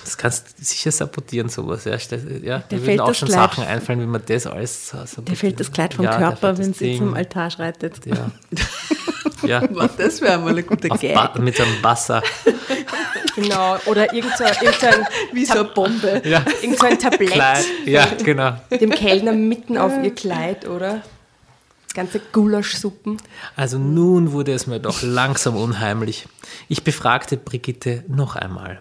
das kannst du sicher sabotieren, sowas. Ja, ja, Der mir würden fällt auch schon Kleid- Sachen einfallen, wie man das alles sabotiert. Der fällt das Kleid vom Ja, Körper, wenn sie zum Altar schreitet. Ja. ja. Das wäre mal eine gute Auf Gag. ba mit einem Wasser. Genau, oder irgend so, irgend so ein, Wie so eine Bombe. Ja. irgend so ein Tablett Kleid. Ja, genau. dem Kellner mitten auf ihr Kleid, oder? Ganze Gulaschsuppen. Also nun wurde es mir doch langsam unheimlich. Ich befragte Brigitte noch einmal.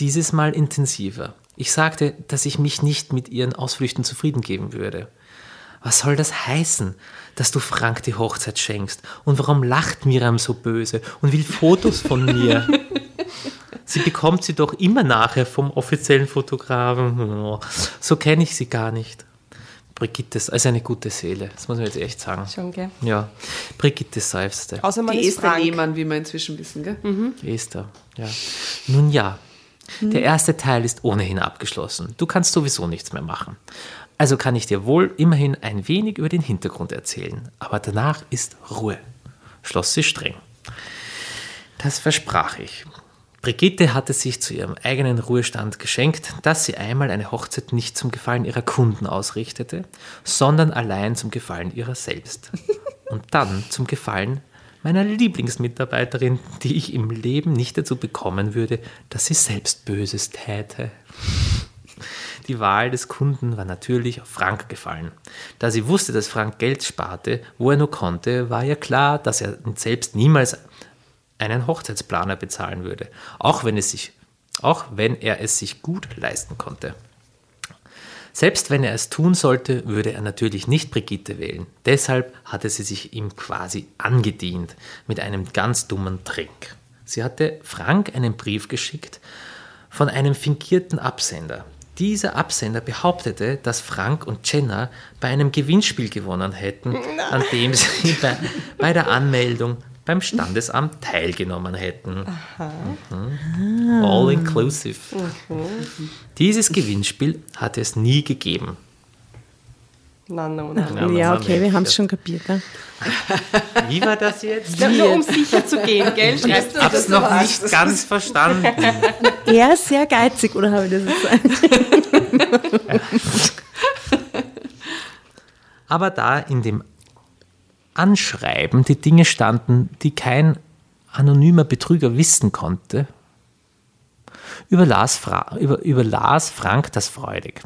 Dieses Mal intensiver. Ich sagte, dass ich mich nicht mit ihren Ausflüchten zufrieden geben würde. Was soll das heißen, dass du Frank die Hochzeit schenkst? Und warum lacht Miriam so böse und will Fotos von mir? Sie bekommt sie doch immer nachher vom offiziellen Fotografen. So kenne ich sie gar nicht. Brigitte ist also eine gute Seele, das muss man jetzt echt sagen. Schon, gell? Ja, Brigitte seufzte. Außer man Die ist Esther Frank. Lehmann, wie wir inzwischen wissen, gell? Esther, ja. Nun ja, der erste Teil ist ohnehin abgeschlossen. Du kannst sowieso nichts mehr machen. Also kann ich dir wohl immerhin ein wenig über den Hintergrund erzählen. Aber danach ist Ruhe, schloss sie streng. Das versprach ich. Brigitte hatte sich zu ihrem eigenen Ruhestand geschenkt, dass sie einmal eine Hochzeit nicht zum Gefallen ihrer Kunden ausrichtete, sondern allein zum Gefallen ihrer selbst. Und dann zum Gefallen meiner Lieblingsmitarbeiterin, die ich im Leben nicht dazu bekommen würde, dass sie selbst Böses täte. Die Wahl des Kunden war natürlich auf Frank gefallen. Da sie wusste, dass Frank Geld sparte, wo er nur konnte, war ihr klar, dass er selbst niemals einen Hochzeitsplaner bezahlen würde, auch wenn, es sich, auch wenn er es sich gut leisten konnte. Selbst wenn er es tun sollte, würde er natürlich nicht Brigitte wählen. Deshalb hatte sie sich ihm quasi angedient mit einem ganz dummen Trick. Sie hatte Frank einen Brief geschickt von einem fingierten Absender. Dieser Absender behauptete, dass Frank und Jenna bei einem Gewinnspiel gewonnen hätten, an dem sie bei, bei der Anmeldung beim Standesamt teilgenommen hätten. Mhm. All inclusive. Dieses Gewinnspiel hatte es nie gegeben. Nein, nein, nein. Ja, Ja, okay, wir haben es schon kapiert. Ne? Wie war das jetzt? Ja, nur um sicher zu gehen, gell? Ich hab's noch nicht ganz verstanden. Er ist sehr geizig, oder habe ich das jetzt gesagt? Aber da in dem Anschreiben die Dinge standen, die kein anonymer Betrüger wissen konnte, überlas, Fra über, überlas Frank das freudig.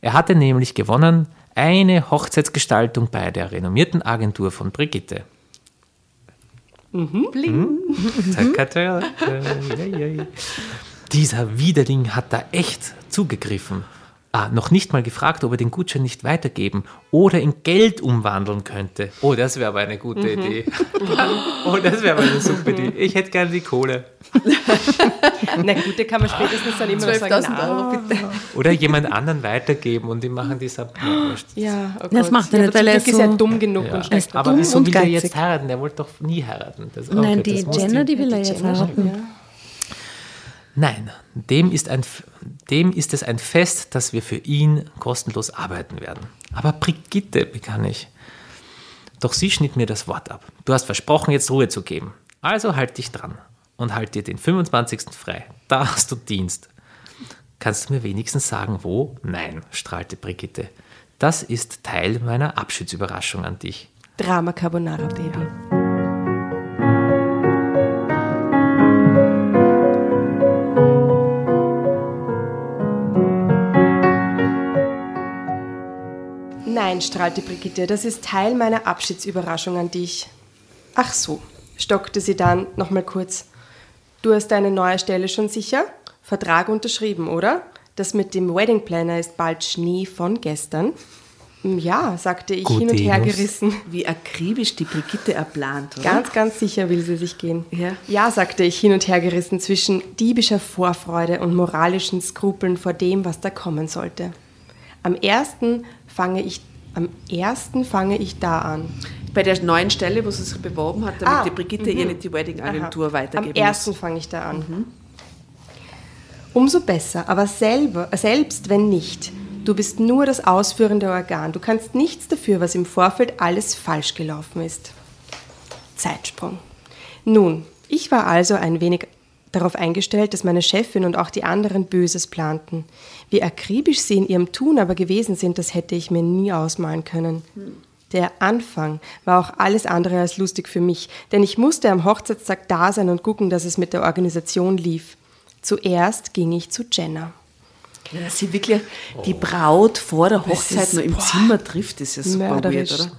Er hatte nämlich gewonnen eine Hochzeitsgestaltung bei der renommierten Agentur von Brigitte. Mhm. Ja, ja. Dieser Widerling hat da echt zugegriffen. Ah, noch nicht mal gefragt, ob er den Gutschein nicht weitergeben oder in Geld umwandeln könnte. Oh, das wäre aber eine gute Idee. oh, das wäre aber eine super Idee. Ich hätte gerne die Kohle. Na gut, da kann man spätestens dann immer noch sagen, 12.000 na, Euro bitte. Oder jemand anderen weitergeben und die machen die Sub. Ja. Ja, oh Das macht er ja, nicht, aber weil er ist er dumm genug Ja. und steckt Aber wieso will er jetzt heiraten? Der wollte doch nie heiraten. Das, okay, Nein, die muss Jenna, die will er jetzt heiraten. ja. Nein, dem ist, ein, dem ist es ein Fest, dass wir für ihn kostenlos arbeiten werden. Aber Brigitte, begann ich. Doch sie schnitt mir das Wort ab. Du hast versprochen, jetzt Ruhe zu geben. Also halt dich dran und halt dir den 25. frei. Da hast du Dienst. Kannst du mir wenigstens sagen, wo? Nein, strahlte Brigitte. Das ist Teil meiner Abschiedsüberraschung an dich. Drama Carbonara Baby. Nein, strahlte Brigitte, das ist Teil meiner Abschiedsüberraschung an dich. Ach so, stockte sie dann nochmal kurz. Du hast deine neue Stelle schon sicher? Vertrag unterschrieben, oder? Das mit dem Wedding Planner ist bald Schnee von gestern. Ja, sagte ich hin und her gerissen. Wie akribisch die Brigitte erplant, oder? Ganz, ganz sicher will sie sich gehen. Ja. ja, sagte ich hin und her gerissen zwischen diebischer Vorfreude und moralischen Skrupeln vor dem, was da kommen sollte. Am ersten fange ich, am ersten fange ich da an. Bei der neuen Stelle, wo sie sich beworben hat, damit Ah, die Brigitte ihr nicht die Wedding-Agentur weitergeben Am ersten fange ich da an. Umso besser, aber selber, selbst wenn nicht. Du bist nur das ausführende Organ. Du kannst nichts dafür, was im Vorfeld alles falsch gelaufen ist. Zeitsprung. Nun, ich war also ein wenig darauf eingestellt, dass meine Chefin und auch die anderen Böses planten. Wie akribisch sie in ihrem Tun aber gewesen sind, das hätte ich mir nie ausmalen können. Der Anfang war auch alles andere als lustig für mich, denn ich musste am Hochzeitstag da sein und gucken, dass es mit der Organisation lief. Zuerst ging ich zu Jenna. Ja, dass sie wirklich die Braut vor der Hochzeit ist- nur im boah, Zimmer trifft, ist ja super weird, mörderisch. oder?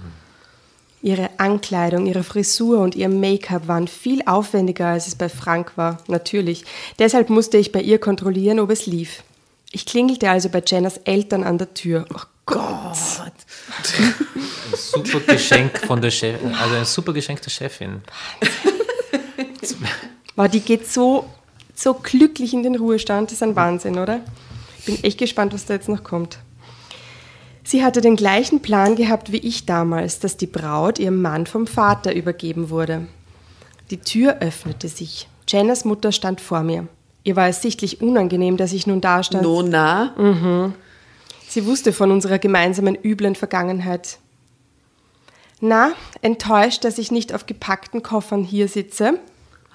Ihre Ankleidung, ihre Frisur und ihr Make-up waren viel aufwendiger, als es bei Frank war, natürlich. Deshalb musste ich bei ihr kontrollieren, ob es lief. Ich klingelte also bei Jennas Eltern an der Tür. Oh Gott. Ein super Geschenk von der Chefin, also ein super Geschenk der Chefin. Wow, die geht so, so glücklich in den Ruhestand. Das ist ein Wahnsinn, oder? Ich bin echt gespannt, was da jetzt noch kommt. Sie hatte den gleichen Plan gehabt wie ich damals, dass die Braut ihrem Mann vom Vater übergeben wurde. Die Tür öffnete sich. Jennas Mutter stand vor mir. Ihr war es sichtlich unangenehm, dass ich nun da stand. No, na. Sie wusste von unserer gemeinsamen üblen Vergangenheit. Na, enttäuscht, dass ich nicht auf gepackten Koffern hier sitze?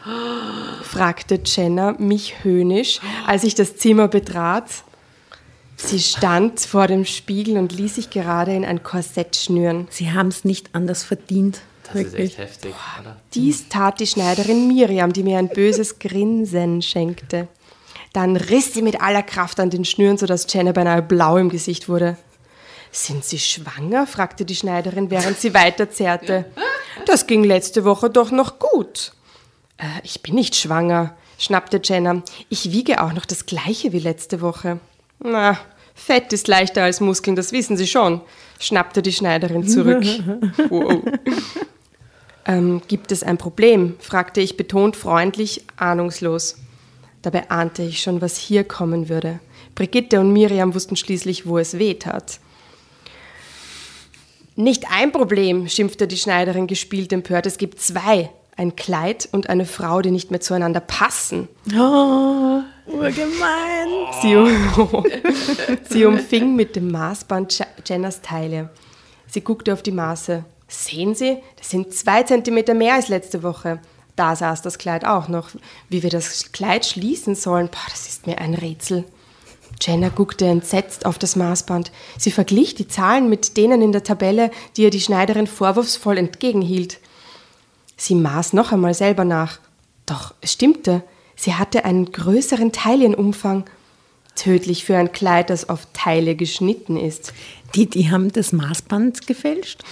fragte Jenna mich höhnisch, als ich das Zimmer betrat. Sie stand vor dem Spiegel und ließ sich gerade in ein Korsett schnüren. Sie haben es nicht anders verdient. Das ist echt heftig, oder? Dies tat die Schneiderin Miriam, die mir ein böses Grinsen schenkte. Dann riss sie mit aller Kraft an den Schnüren, sodass Jenna beinahe blau im Gesicht wurde. Sind Sie schwanger? fragte die Schneiderin, während sie weiterzerrte. Das ging letzte Woche doch noch gut. Äh, ich bin nicht schwanger, schnappte Jenna. Ich wiege auch noch das gleiche wie letzte Woche. Na, Fett ist leichter als Muskeln, das wissen Sie schon, schnappte die Schneiderin zurück. Wow. Ähm, gibt es ein Problem? fragte ich betont freundlich, ahnungslos. Dabei ahnte ich schon, was hier kommen würde. Brigitte und Miriam wussten schließlich, wo es weh tat. Nicht ein Problem, schimpfte die Schneiderin gespielt empört. Es gibt zwei. Ein Kleid und eine Frau, die nicht mehr zueinander passen. Oh, urgemein. Sie, um, sie umfing mit dem Maßband Je- Jennas Teile. Sie guckte auf die Maße. Sehen Sie, das sind zwei Zentimeter mehr als letzte Woche. Da saß das Kleid auch noch. Wie wir das Kleid schließen sollen, boah, das ist mir ein Rätsel. Jenna guckte entsetzt auf das Maßband. Sie verglich die Zahlen mit denen in der Tabelle, die ihr die Schneiderin vorwurfsvoll entgegenhielt. Sie maß noch einmal selber nach. Doch es stimmte. Sie hatte einen größeren Taillenumfang. Tödlich für ein Kleid, das auf Teile geschnitten ist. Die, die haben das Maßband gefälscht.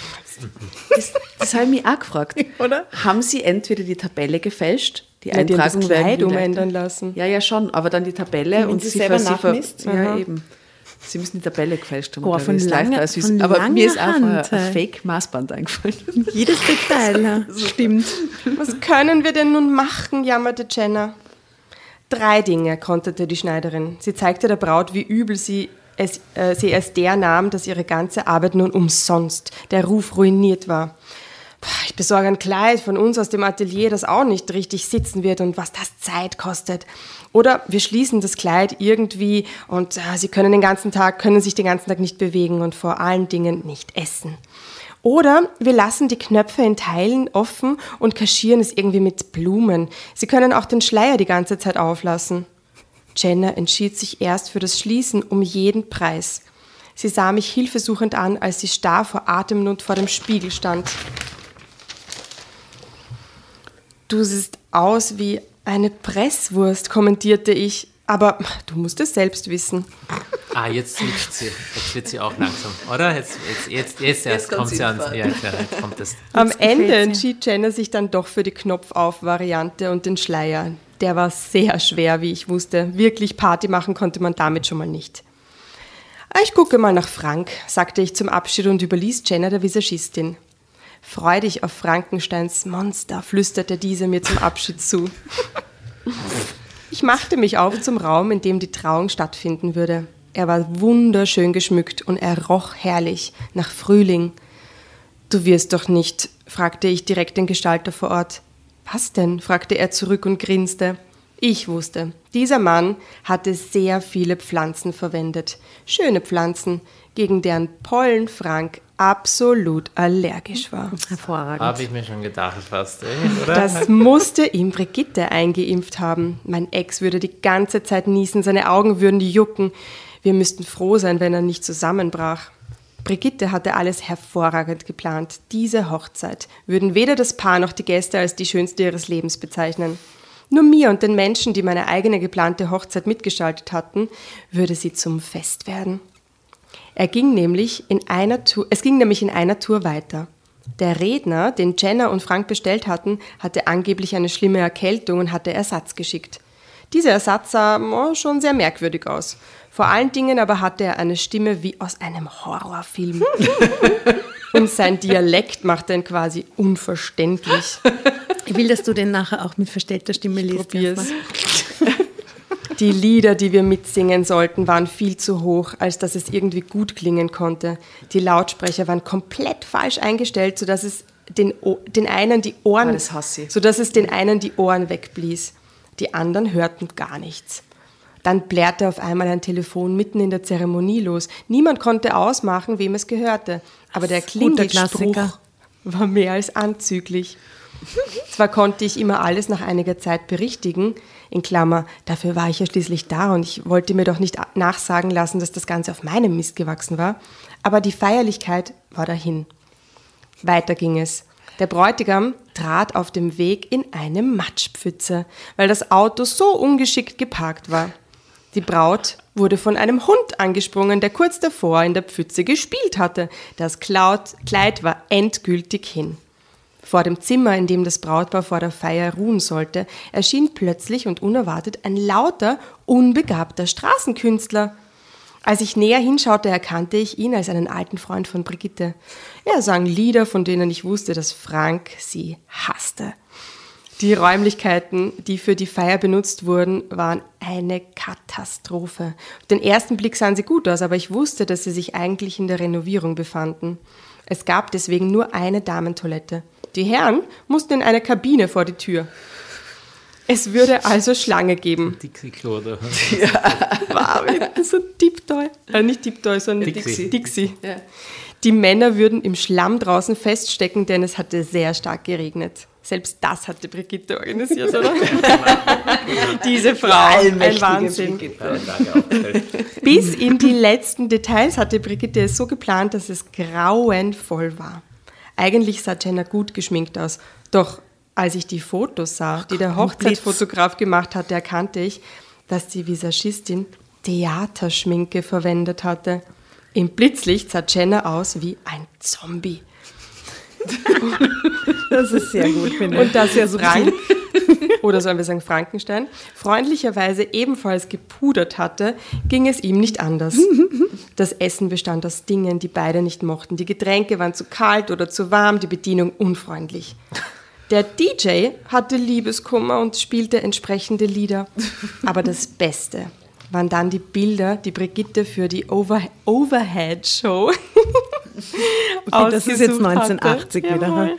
Das, das habe ich mich auch gefragt. Oder? Haben Sie entweder die Tabelle gefälscht, die Ja, die Eintragung wäre Kleid umändern lassen. Ja, ja, schon, aber dann die Tabelle Wenn und sie selber nachmisst? Ja, eben. Sie müssen die Tabelle gefälscht haben. Oh, von ist leichter von Aber langer mir ist einfach ein, Hand, ein hey. Fake-Maßband eingefallen. Jedes Detail, ja. stimmt. Was können wir denn nun machen? jammerte Jenna. Drei Dinge, konterte die Schneiderin. Sie zeigte der Braut, wie übel sie es, äh, sie es der nahm, dass ihre ganze Arbeit nun umsonst, der Ruf ruiniert war. Ich besorge ein Kleid von uns aus dem Atelier, das auch nicht richtig sitzen wird und was das Zeit kostet. Oder wir schließen das Kleid irgendwie und äh, sie können den ganzen Tag, können sich den ganzen Tag nicht bewegen und vor allen Dingen nicht essen. Oder wir lassen die Knöpfe in Teilen offen und kaschieren es irgendwie mit Blumen. Sie können auch den Schleier die ganze Zeit auflassen. Jenna entschied sich erst für das Schließen um jeden Preis. Sie sah mich hilfesuchend an, als sie starr vor Atemnot vor dem Spiegel stand. Du siehst aus wie eine Presswurst, kommentierte ich. Aber du musst es selbst wissen. Ah, jetzt switcht sie. Jetzt wird sie auch langsam, oder? Jetzt, jetzt, jetzt, jetzt erst kommt sie an. Ja, jetzt kommt das. Am Ende entschied Jenna sich dann doch für die Knopfauf-Variante und den Schleier. Der war sehr schwer, wie ich wusste. Wirklich Party machen konnte man damit schon mal nicht. Ich gucke mal nach Frank, sagte ich zum Abschied und überließ Jenna der Visagistin. Freu dich auf Frankensteins Monster, flüsterte diese mir zum Abschied zu. Ich machte mich auf zum Raum, in dem die Trauung stattfinden würde. Er war wunderschön geschmückt und er roch herrlich nach Frühling. Du wirst doch nicht, fragte ich direkt den Gestalter vor Ort. Was denn? fragte er zurück und grinste. Ich wusste, dieser Mann hatte sehr viele Pflanzen verwendet. Schöne Pflanzen, gegen deren Pollen Frank absolut allergisch war. Hervorragend. Habe ich mir schon gedacht fast, ey, oder? Das musste ihm Brigitte eingeimpft haben. Mein Ex würde die ganze Zeit niesen, seine Augen würden jucken. Wir müssten froh sein, wenn er nicht zusammenbrach. Brigitte hatte alles hervorragend geplant. Diese Hochzeit würden weder das Paar noch die Gäste als die schönste ihres Lebens bezeichnen. Nur mir und den Menschen, die meine eigene geplante Hochzeit mitgestaltet hatten, würde sie zum Fest werden. Er ging nämlich in einer Tour, es ging nämlich in einer Tour weiter. Der Redner, den Jenna und Frank bestellt hatten, hatte angeblich eine schlimme Erkältung und hatte Ersatz geschickt. Dieser Ersatz sah oh, schon sehr merkwürdig aus. Vor allen Dingen aber hatte er eine Stimme wie aus einem Horrorfilm. und sein Dialekt machte ihn quasi unverständlich. Ich will, dass du den nachher auch mit verstellter Stimme liest. Probier's. Die Lieder, die wir mitsingen sollten, waren viel zu hoch, als dass es irgendwie gut klingen konnte. Die Lautsprecher waren komplett falsch eingestellt, sodass es den, O- den einen die Ohren, Ah, sodass es den einen die Ohren wegblies. Die anderen hörten gar nichts. Dann blärte auf einmal ein Telefon mitten in der Zeremonie los. Niemand konnte ausmachen, wem es gehörte. Aber der. Klingelspruch war mehr als anzüglich. Zwar konnte ich immer alles nach einiger Zeit berichtigen, in Klammer, dafür war ich ja schließlich da und ich wollte mir doch nicht nachsagen lassen, dass das Ganze auf meinem Mist gewachsen war, aber die Feierlichkeit war dahin. Weiter ging es. Der Bräutigam trat auf dem Weg in eine Matschpfütze, weil das Auto so ungeschickt geparkt war. Die Braut wurde von einem Hund angesprungen, der kurz davor in der Pfütze gespielt hatte. Das Kleid war endgültig hin. Vor dem Zimmer, in dem das Brautpaar vor der Feier ruhen sollte, erschien plötzlich und unerwartet ein lauter, unbegabter Straßenkünstler. Als ich näher hinschaute, erkannte ich ihn als einen alten Freund von Brigitte. Er sang Lieder, von denen ich wusste, dass Frank sie hasste. Die Räumlichkeiten, die für die Feier benutzt wurden, waren eine Katastrophe. Auf den ersten Blick sahen sie gut aus, aber ich wusste, dass sie sich eigentlich in der Renovierung befanden. Es gab deswegen nur eine Damentoilette. Die Herren mussten in eine Kabine vor die Tür. Es würde also Schlange geben. Dixie-Klo oder Wow, so Deep-Toy. Äh, nicht Deep-Toy, sondern Dixie. Dixie. Ja. Die Männer würden im Schlamm draußen feststecken, denn es hatte sehr stark geregnet. Selbst das hatte Brigitte organisiert, oder? Diese Frau, ein Wahnsinn. Bis in die letzten Details hatte Brigitte es so geplant, dass es grauenvoll war. Eigentlich sah Jenna gut geschminkt aus, doch als ich die Fotos sah, die der Hochzeitsfotograf gemacht hatte, erkannte ich, dass die Visagistin Theaterschminke verwendet hatte. Im Blitzlicht sah Jenna aus wie ein Zombie. Das ist sehr gut, finde ich. Und dass er Frank, oder sollen wir sagen Frankenstein, freundlicherweise ebenfalls gepudert hatte, ging es ihm nicht anders. Das Essen bestand aus Dingen, die beide nicht mochten. Die Getränke waren zu kalt oder zu warm, die Bedienung unfreundlich. Der DJ hatte Liebeskummer und spielte entsprechende Lieder. Aber das Beste waren dann die Bilder, die Brigitte für die Over Overhead-Show Okay, das ist jetzt ausgesucht 1980 hatte. wieder. Jawohl.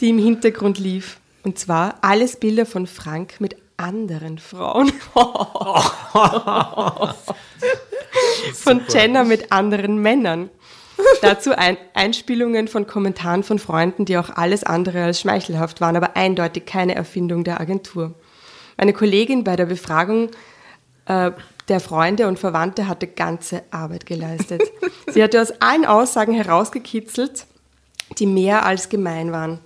Die im Hintergrund lief. Und zwar alles Bilder von Frank mit anderen Frauen. von Jenna mit anderen Männern. Dazu ein Einspielungen von Kommentaren von Freunden, die auch alles andere als schmeichelhaft waren, aber eindeutig keine Erfindung der Agentur. Meine Kollegin bei der Befragung äh, der Freunde und Verwandte hatte ganze Arbeit geleistet. Sie hatte aus allen Aussagen herausgekitzelt, die mehr als gemein waren.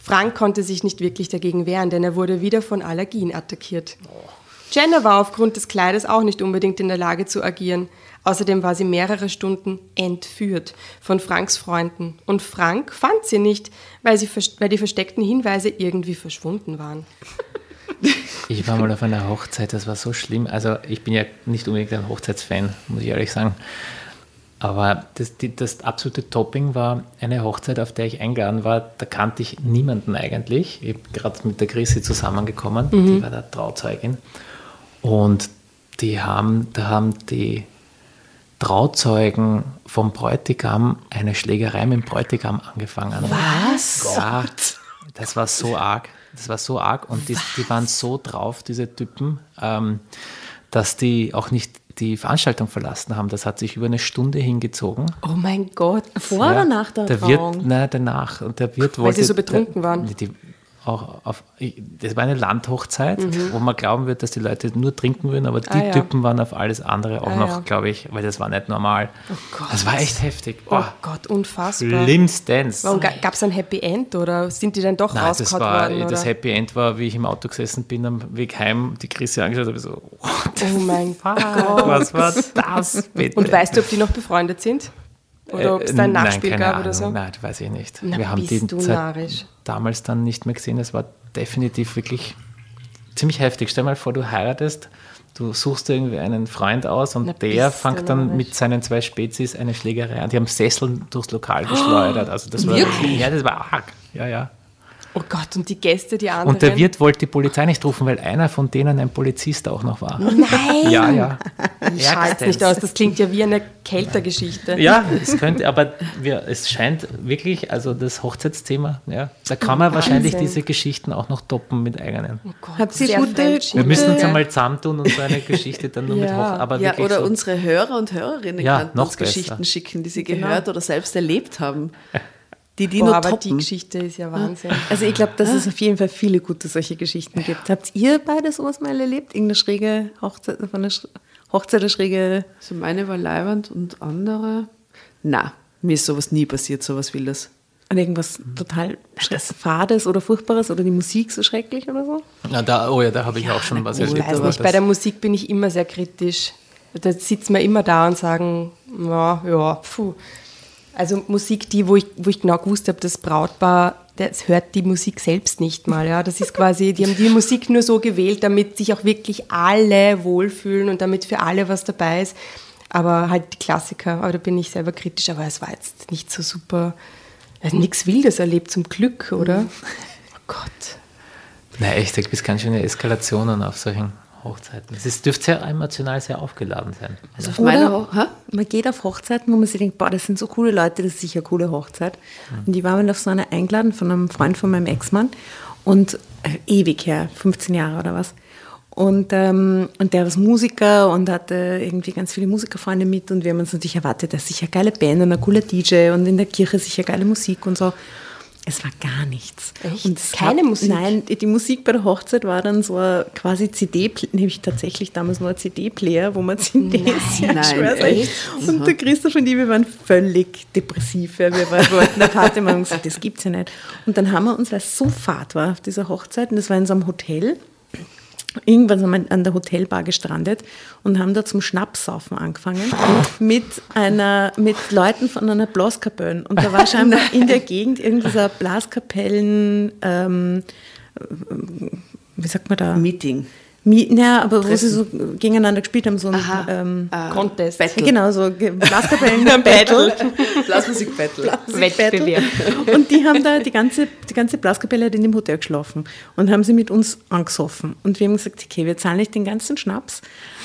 Frank konnte sich nicht wirklich dagegen wehren, denn er wurde wieder von Allergien attackiert. Jenna war aufgrund des Kleides auch nicht unbedingt in der Lage zu agieren. Außerdem war sie mehrere Stunden entführt von Franks Freunden. Und Frank fand sie nicht, weil, sie, weil die versteckten Hinweise irgendwie verschwunden waren. Ich war mal auf einer Hochzeit, das war so schlimm. Also ich bin ja nicht unbedingt ein Hochzeitsfan, muss ich ehrlich sagen. Aber das, die, das absolute Topping war eine Hochzeit, auf der ich eingeladen war. Da kannte ich niemanden eigentlich. Ich bin gerade mit der Chrissy zusammengekommen, die war der Trauzeugin. Und die haben, da haben die Trauzeugen vom Bräutigam eine Schlägerei mit dem Bräutigam angefangen. Was? Ja, das war so arg. Das war so arg und die, die waren so drauf, diese Typen, ähm, dass die auch nicht die Veranstaltung verlassen haben. Das hat sich über eine Stunde hingezogen. Oh mein Gott. Vor oder nach der der Trauung? Wirt, nein, danach. Und der Wirt Weil wollte, sie so betrunken der, waren. Die, auch auf, das war eine Landhochzeit, wo man glauben wird, dass die Leute nur trinken würden, aber die Mhm. Ah, ja. Typen waren auf alles andere auch Ah, noch, ja. glaube ich, weil das war nicht normal. Das war echt heftig. Oh Oh, Gott, unfassbar. schlimmstens. Gab es ein Happy End oder sind die dann doch Nein, das war, worden? das oder? Happy End war, wie ich im Auto gesessen bin am Weg heim, die Chrissy angeschaut habe, so, what Oh mein Gott. was war das bitte? Und weißt du, ob die noch befreundet sind? Oder ob es da ein Äh, nein, Nachspiel keine gab Ahnung. oder so? Nein, das weiß ich nicht. Na, Wir haben bist die du Zeit damals dann nicht mehr gesehen. Es war definitiv wirklich ziemlich heftig. Stell mal vor, du heiratest, du suchst irgendwie einen Freund aus und Na, der fängt dann mit seinen zwei Spezies eine Schlägerei an. Die haben Sesseln durchs Lokal geschleudert. Also das war Wirklich? ja, das war arg. Ja, ja. Oh Gott, und die Gäste, die anderen. Und der Wirt wollte die Polizei nicht rufen, weil einer von denen ein Polizist auch noch war. Nein! Ja, ja. Ich halte nicht aus, das klingt ja wie eine Kältergeschichte. Ja, es könnte, aber wir, es scheint wirklich, also das Hochzeitsthema, ja, da kann man wahrscheinlich Wahnsinn. diese Geschichten auch noch toppen mit eigenen. Oh Gott, Habt ihr sehr gute-. Wir müssen uns Ja. einmal zusammentun und so eine Geschichte dann nur mit Ja. hoch, aber Ja, oder so, unsere Hörer und Hörerinnen Ja, könnten noch uns besser. Geschichten schicken, die sie Genau. gehört oder selbst erlebt haben. Die die Boah, aber die toppen. Geschichte ist ja Wahnsinn. Also ich glaube, dass es auf jeden Fall viele gute solche Geschichten gibt. Habt ihr beide sowas mal erlebt? Irgendeine schräge Hochzeit, von einer Hochzeit, eine schräge... Also meine war Leiwand und andere. Na, mir ist sowas nie passiert, sowas Wildes. Und irgendwas total Fades oder Furchtbares oder die Musik so schrecklich oder so? Na, da, oh ja, da habe ich auch schon was Ich erlebt. weiß aber nicht, bei der Musik bin ich immer sehr kritisch. Da sitzen wir immer da und sagen, ja, ja, puh. Also Musik, die, wo ich, wo ich genau gewusst habe, das Brautpaar, das hört die Musik selbst nicht mal. Ja. Das ist quasi, die haben die Musik nur so gewählt, damit sich auch wirklich alle wohlfühlen und damit für alle was dabei ist. Aber halt die Klassiker, aber da bin ich selber kritisch, aber es war jetzt nicht so super, also nichts Wildes erlebt zum Glück, oder? Oh Gott. Na echt, da gibt es ganz schöne Eskalationen auf solchen Hochzeiten. Es dürfte sehr emotional sehr aufgeladen sein. Also auf Hä? man geht auf Hochzeiten, wo man sich denkt, boah, das sind so coole Leute, das ist sicher eine coole Hochzeit. Und die war mal auf so einer eingeladen von einem Freund von meinem Ex-Mann und äh, ewig her, 15 Jahre oder was. Und, ähm, und der war Musiker und hatte irgendwie ganz viele Musikerfreunde mit und wir haben uns natürlich erwartet, dass sicher geile Band und ein cooler DJ und in der Kirche sicher geile Musik und so. Es war gar nichts. Echt? Und es Keine war, Musik? Nein, die, Musik bei der Hochzeit war dann so ein quasi CD, nämlich tatsächlich damals nur ein CD-Player, wo man CDs Nein, schwör's echt? Und der Christoph und ich, wir waren völlig depressiv. Ja. Wir wollten eine Party machen und gesagt, das gibt's ja nicht. Und dann haben wir uns, weil es so fad war auf dieser Hochzeit, und das war in so einem Hotel, Irgendwann sind wir an der Hotelbar gestrandet und haben da zum Schnapssaufen angefangen mit einer mit Leuten von einer Blaskapelle. Und da war scheinbar in der Gegend ein Blaskapellen, ähm, wie sagt man da? Meeting. Ja, aber wo sie so gegeneinander gespielt haben, so ein Aha. ähm, Äh, Contest. Battle. Genau, so Ge- Blaskapellen-Battle. Blasmusik-Battle. Wettbewerb. Und die haben da, die ganze, die ganze Blaskapelle hat in dem Hotel geschlafen und haben sie mit uns angesoffen. Und wir haben gesagt, okay, wir zahlen nicht den ganzen Schnaps,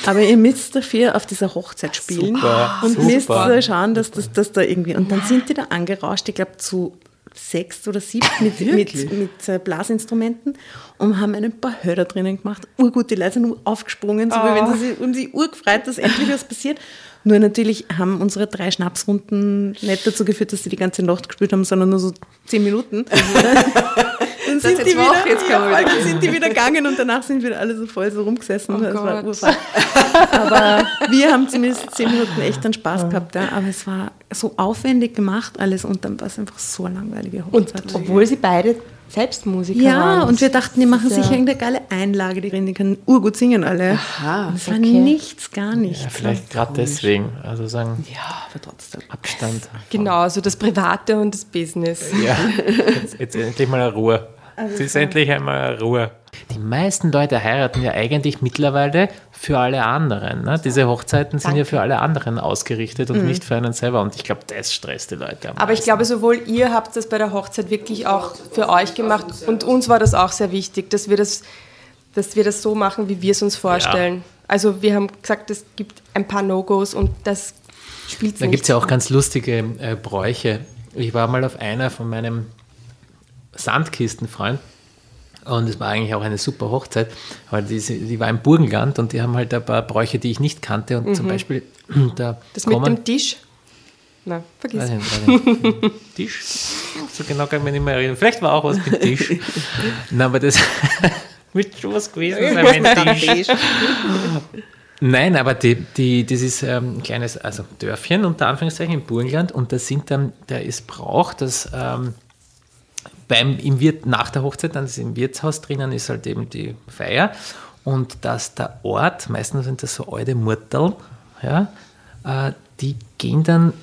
aber ihr müsst dafür auf dieser Hochzeit spielen Super, und super. müsst schauen, dass das dass da irgendwie. Und dann sind die da angerauscht, ich glaube zu sechs oder sieben mit, mit, mit äh, Blasinstrumenten und haben ein paar Hörer drinnen gemacht. Urgut, die Leute sind nur aufgesprungen, so wie wenn sie sich um sie urgefreut, dass endlich was passiert. Nur natürlich haben unsere drei Schnapsrunden nicht dazu geführt, dass sie die ganze Nacht gespielt haben, sondern nur so zehn Minuten. dann sind jetzt die wieder, ja, wieder dann sind die wieder gegangen und danach sind wieder alle so voll so rumgesessen. Oh das war Gott. urfein. Aber wir haben zumindest zehn Minuten echt einen Spaß gehabt. Ja. Aber es war so aufwendig gemacht alles und dann war es einfach so eine langweilige Und obwohl sie beide selbst Musiker ja, waren. und wir dachten, die machen Das ist sicher ja- irgendeine geile Einlage, die drin, die können urgut singen alle. Aha, und es war okay. nichts, gar nichts. Ja, vielleicht gerade deswegen. Also sagen, Ja, aber trotzdem. Abstand. Genau, so das Private und das Business. Ja, jetzt, jetzt endlich mal eine Ruhe. Es ist endlich einmal Ruhe. Die meisten Leute heiraten ja eigentlich mittlerweile für alle anderen. Ne? Diese Hochzeiten sind ja für alle anderen ausgerichtet und nicht für einen selber. Und ich glaube, das stresst die Leute am Aber ich meisten. glaube, sowohl ihr habt das bei der Hochzeit wirklich auch für euch gemacht und uns war das auch sehr wichtig, dass wir das, dass wir das so machen, wie wir es uns vorstellen. Also wir haben gesagt, es gibt ein paar No-Gos und das spielt Da nicht. gibt es ja auch ganz lustige äh, Bräuche. Ich war mal auf einer von meinem Sandkistenfreund und es war eigentlich auch eine super Hochzeit, weil die, die war im Burgenland und die haben halt ein paar Bräuche, die ich nicht kannte und zum Beispiel da Mhm. das mit kommen, dem Tisch. Na, vergiss. Ich nicht. Tisch? So genau kann ich mich nicht mehr erinnern. Vielleicht war auch was mit Tisch. Nein, aber das wird schon was gewesen sein mit Tisch. Nein, aber die, die, das ist ähm, ein kleines also Dörfchen unter Anführungszeichen im Burgenland und da sind dann, da ist Brauch, dass ähm, beim, im Wirt, nach der Hochzeit, dann ist im Wirtshaus drinnen, ist halt eben die Feier und dass der Ort, meistens sind das so alte Murtel, ja, äh, die gehen dann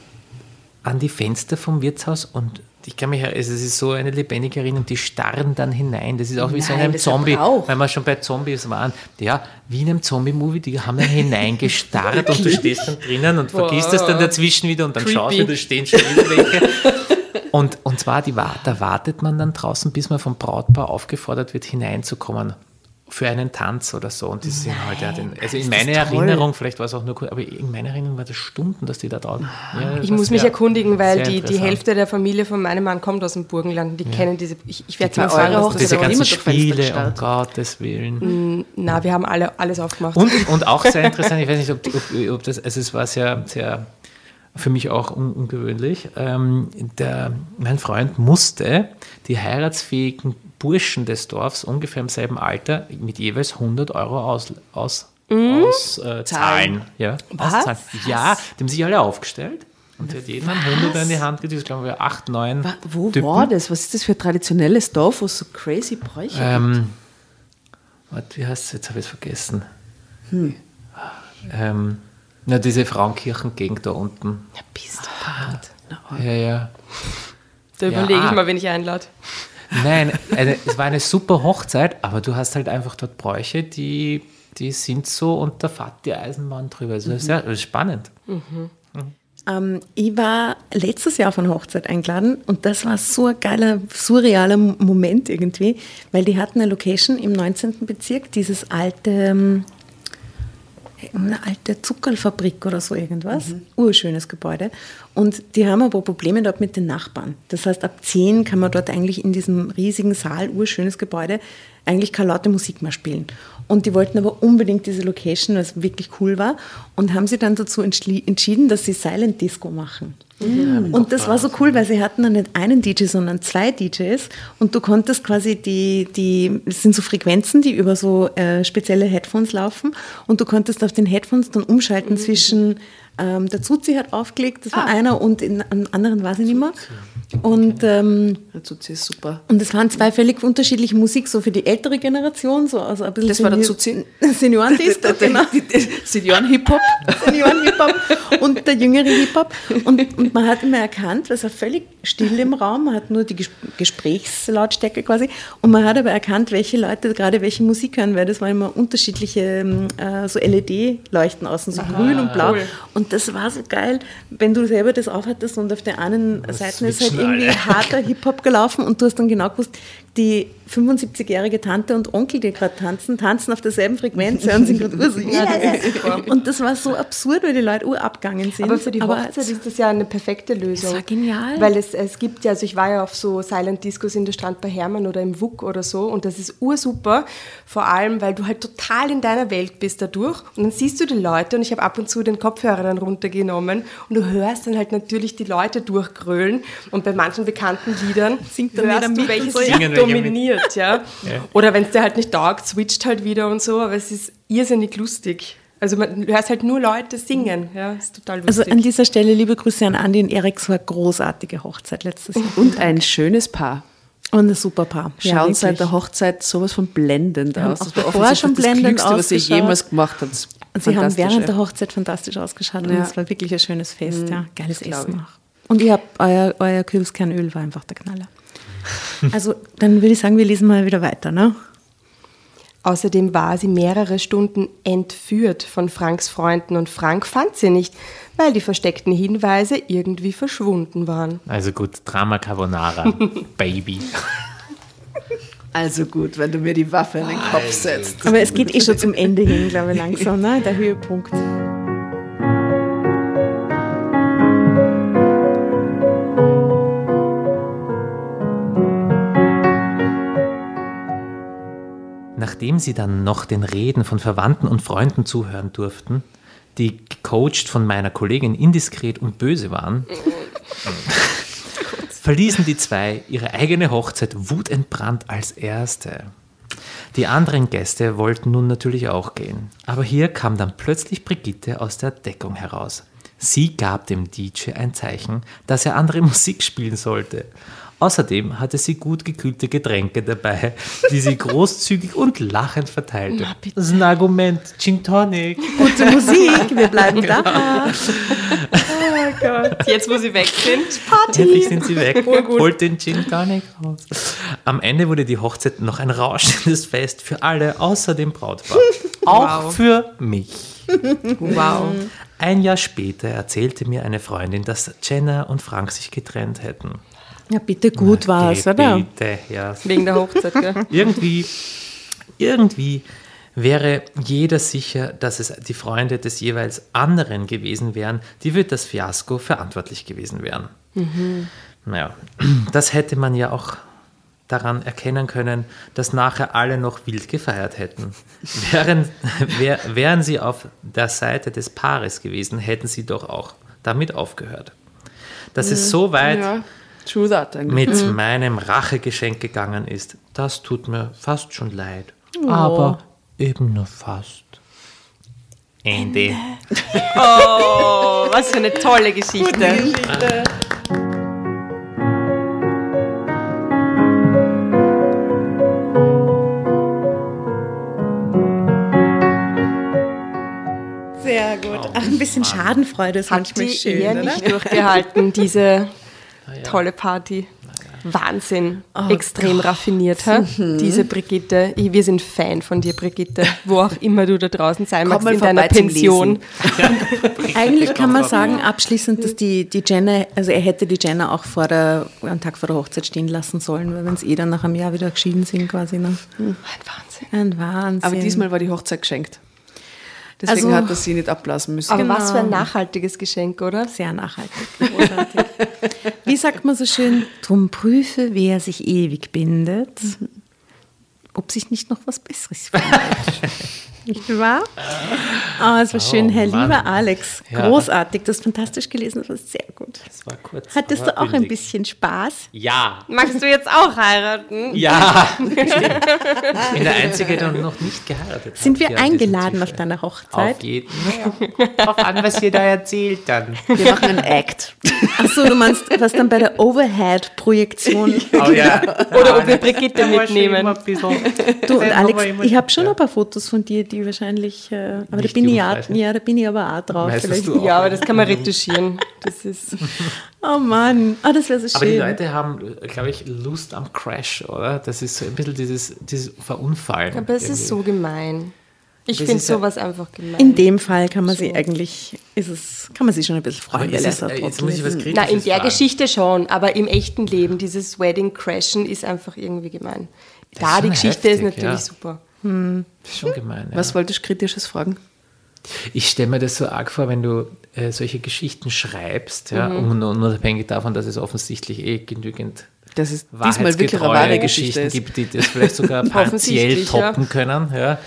an die Fenster vom Wirtshaus und ich kann mich, also es ist so eine lebendige Erinnerung, die starren dann hinein. Das ist auch wie so in Nein, einem das Zombie, weil wir schon bei Zombies waren. Ja, wie in einem Zombie-Movie, die haben dann hineingestarrt und du stehst dann drinnen und vergisst es dann dazwischen wieder und dann schaust du, da stehen schon wieder welche. Und, und zwar, die, da wartet man dann draußen, bis man vom Brautpaar aufgefordert wird, hineinzukommen für einen Tanz oder so. Und die sind halt ja den, also in meiner Erinnerung, vielleicht war es auch nur kurz, aber in meiner Erinnerung war das Stunden, dass die da draußen. Ja, Ich muss mich erkundigen, weil die, die. Hälfte der Familie von meinem Mann kommt aus dem Burgenland. und Die kennen diese. Ich, ich werde bei mal was das Diese ganzen Spiele, um. Gottes Willen. Na, wir haben alle alles aufgemacht. Und, und auch sehr interessant, ich weiß nicht, ob, die- ob, ob das, also es war sehr, sehr für mich auch un, ungewöhnlich. Ähm, der, mein Freund musste die heiratsfähigen Burschen des Dorfs ungefähr im selben Alter mit jeweils 100 Euro aus, aus, aus äh, zahlen. Ja, auszahlen. ja, die haben sich alle aufgestellt und hat jeden einen 100 in die Hand gegeben, glaube ich, 8, 9 Wa- Wo Typen. war das? Was ist das für ein traditionelles Dorf, wo es so crazy Bräuche Ähm, warte, wie heißt es? Jetzt habe ich es vergessen. Ähm, na, diese Frauenkirchengegend da unten. ja, bist du hart. Ja, ja. Da Ja. überlege ich mal, wen ich einlade. Nein, eine, es war eine super Hochzeit, aber du hast halt einfach dort Bräuche, die, die sind so und da fährt die Eisenbahn drüber. Also das ist sehr das ist spannend. Ähm, ich war letztes Jahr auf eine Hochzeit eingeladen und das war so ein geiler, surrealer Moment irgendwie, weil die hatten eine Location im 19. Bezirk, dieses alte, ähm, eine alte Zuckerfabrik oder so irgendwas, urschönes Gebäude. Und die haben aber Probleme dort mit den Nachbarn. Das heißt, ab 10 kann man dort eigentlich in diesem riesigen Saal, urschönes Gebäude, eigentlich keine laute Musik mehr spielen. Und die wollten aber unbedingt diese Location, weil es wirklich cool war, und haben sie dann dazu entschieden, dass sie Silent Disco machen. Und das war so cool, weil sie hatten dann nicht einen DJ, sondern zwei DJs und du konntest quasi die, die, es sind so Frequenzen, die über so äh, spezielle Headphones laufen. Und du konntest auf den Headphones dann umschalten zwischen, ähm, der Zuzi hat aufgelegt, das war einer und in, am anderen weiß ich nicht mehr. Und, ähm, Dazu ist super. und es waren zwei völlig unterschiedliche Musik, so für die ältere Generation, so also ein bisschen Das war der Zuzi? Senioren-Disco, genau. Senioren-Hip-Hop. Senioren-Hip-Hop und der jüngere Hip-Hop. Und, und man hat immer erkannt, es war völlig still im Raum, man hat nur die Ges Gesprächslautstärke quasi. Und man hat aber erkannt, welche Leute gerade welche Musik hören, weil das waren immer unterschiedliche ähm, äh, so LED-Leuchten außen, so grün und blau. Und das war so geil, wenn du selber das aufhattest und auf der einen Seite ist halt irgendwie alle. harter Hip-Hop gelaufen und du hast dann genau gewusst, die 75-jährige Tante und Onkel, die gerade tanzen, tanzen auf derselben Frequenz und sind gerade ur so, yeah. Und das war so absurd, weil die Leute urabgegangen sind. Aber für die Hochzeit es- ist das ja eine perfekte Lösung. Das war genial. Weil es, es gibt ja, also ich war ja auf so Silent Discos in der Strand bei Hermann oder im WUK oder so und das ist ursuper, vor allem, weil du halt total in deiner Welt bist dadurch und dann siehst du die Leute und ich habe ab und zu den Kopfhörer dann runtergenommen und du hörst dann halt natürlich die Leute durchgrölen und bei manchen bekannten Liedern Singt dann hörst du, mit welches so, ja. Lied dominiert, ja. Oder wenn es dir halt nicht taugt, switcht halt wieder und so, aber es ist irrsinnig lustig. Also man du hörst halt nur Leute singen, ja, ist total Also lustig. an dieser Stelle liebe Grüße an Andi und Erik, so eine großartige Hochzeit letztes Jahr. Und ein schönes Paar. Und ein super Paar. Ja, Schauen wirklich. seit der Hochzeit sowas von blendend aus. auch Das war offensichtlich schon das blendend Klügste, was ihr jemals gemacht habt. Sie haben während der Hochzeit fantastisch ausgeschaut und Ja. es war wirklich ein schönes Fest. Ja, geiles Essen auch. Und ihr habt euer, euer Kürbiskernöl war einfach der Knaller. Also dann würde ich sagen, wir lesen mal wieder weiter, ne? Außerdem war sie mehrere Stunden entführt von Franks Freunden und Frank fand sie nicht, weil die versteckten Hinweise irgendwie verschwunden waren. Also gut, Drama Carbonara, Baby. Also gut, wenn du mir die Waffe in den Kopf setzt. Aber es geht eh schon zum Ende hin, glaube ich, langsam, ne? Der Höhepunkt. Nachdem sie dann noch den Reden von Verwandten und Freunden zuhören durften, die gecoacht von meiner Kollegin indiskret und böse waren, verließen die zwei ihre eigene Hochzeit wutentbrannt als erste. Die anderen Gäste wollten nun natürlich auch gehen. Aber hier kam dann plötzlich Brigitte aus der Deckung heraus. Sie gab dem DJ ein Zeichen, dass er andere Musik spielen sollte. Außerdem hatte sie gut gekühlte Getränke dabei, die sie großzügig und lachend verteilte. Das ist ein Argument. Gin Tonic. Gute Musik, wir bleiben da. Jetzt, wo sie weg sind, Endlich sind sie weg. Holt den Gin Tonic raus. Am Ende wurde die Hochzeit noch ein rauschendes Fest für alle, außer dem Brautpaar. Auch für mich. wow. Ein Jahr später erzählte mir eine Freundin, dass Jenna und Frank sich getrennt hätten. Ja, bitte gut war's, Bitte, oder? Bitte, ja. Wegen der Hochzeit, gell? Irgendwie, irgendwie wäre jeder sicher, dass es die Freunde des jeweils anderen gewesen wären, die für das Fiasko verantwortlich gewesen wären. Naja, das hätte man ja auch daran erkennen können, dass nachher alle noch wild gefeiert hätten. Wären, wär, wären sie auf der Seite des Paares gewesen, hätten sie doch auch damit aufgehört. Dass es so weit Ja, mit meinem Rachegeschenk gegangen ist, das tut mir fast schon leid. Aber eben nur fast. Ende. Oh, was für eine tolle Geschichte. Sehr gut. Ach, ein bisschen Schadenfreude ist Hat manchmal die schön, eher oder? nicht durchgehalten, diese tolle Party. Wahnsinn. Extrem raffiniert, hä? diese Brigitte. Ich, wir sind Fan von dir, Brigitte. Wo auch immer du da draußen sein Komm magst, in deiner Pension. Eigentlich kann man sagen, abschließend, dass die, die Jenna, also er hätte die Jenna auch vor der, am Tag vor der Hochzeit stehen lassen sollen, weil wenn sie eh dann nach einem Jahr wieder geschieden sind quasi. Ne? Ein Wahnsinn. Ein Wahnsinn. Aber diesmal war die Hochzeit geschenkt. Deswegen Also- hat er sie nicht abblasen müssen. Aber was für ein nachhaltiges Geschenk, oder? Sehr nachhaltig. Wie sagt man so schön? Drum prüfe, wer sich ewig bindet, ob sich nicht noch was Besseres findet. nicht wahr? Ah, es war schön, Herr Mann. lieber Alex. Ja. Großartig. Du hast fantastisch gelesen. Das war sehr gut. Das war kurz. Hattest du auch ein bisschen Spaß? Ja. Magst du jetzt auch heiraten? Ja. Ich bin der Einzige, der noch nicht geheiratet hat. Sind wir eingeladen auf deiner Hochzeit? Auf jeden Fall. An, was ihr da erzählt dann. Wir machen einen Act. Ach so, du meinst, was dann bei der Overhead-Projektion Oh ja. Oder ob wir Brigitte mitnehmen. Du und Alex, ich habe schon ein paar Fotos von dir, die wahrscheinlich, äh, aber da bin, ich auch, ja, da bin ich aber auch drauf. Auch. Ja, aber das kann man retuschieren. Das ist. Oh Mann, ah, das wäre so schön. Aber die Leute haben, glaube ich, Lust am Crash, oder? Das ist so ein bisschen dieses, dieses Verunfallen. Aber es ist so gemein. Ich Das finde ist ja- sowas einfach gemein. in dem Fall kann man sie eigentlich, ist es, kann man sich schon ein bisschen freuen, ist es, so äh, jetzt muss ich was ist. Kritisches Na, in der fragen. Geschichte schon, aber im echten Leben, dieses Wedding Crashen ist einfach irgendwie gemein. ist Da, die Geschichte ist heftig, natürlich ja. super. Das ist schon gemein. Ja. Was wolltest du Kritisches fragen? Ich stelle mir das so arg vor, wenn du äh, solche Geschichten schreibst, ja, Mhm. un- unabhängig davon, dass es offensichtlich eh genügend Dass es diesmal wirklich wahre Geschichte Geschichten ist. gibt, die das vielleicht sogar partiell Offensichtlich, ja. toppen können. Ja.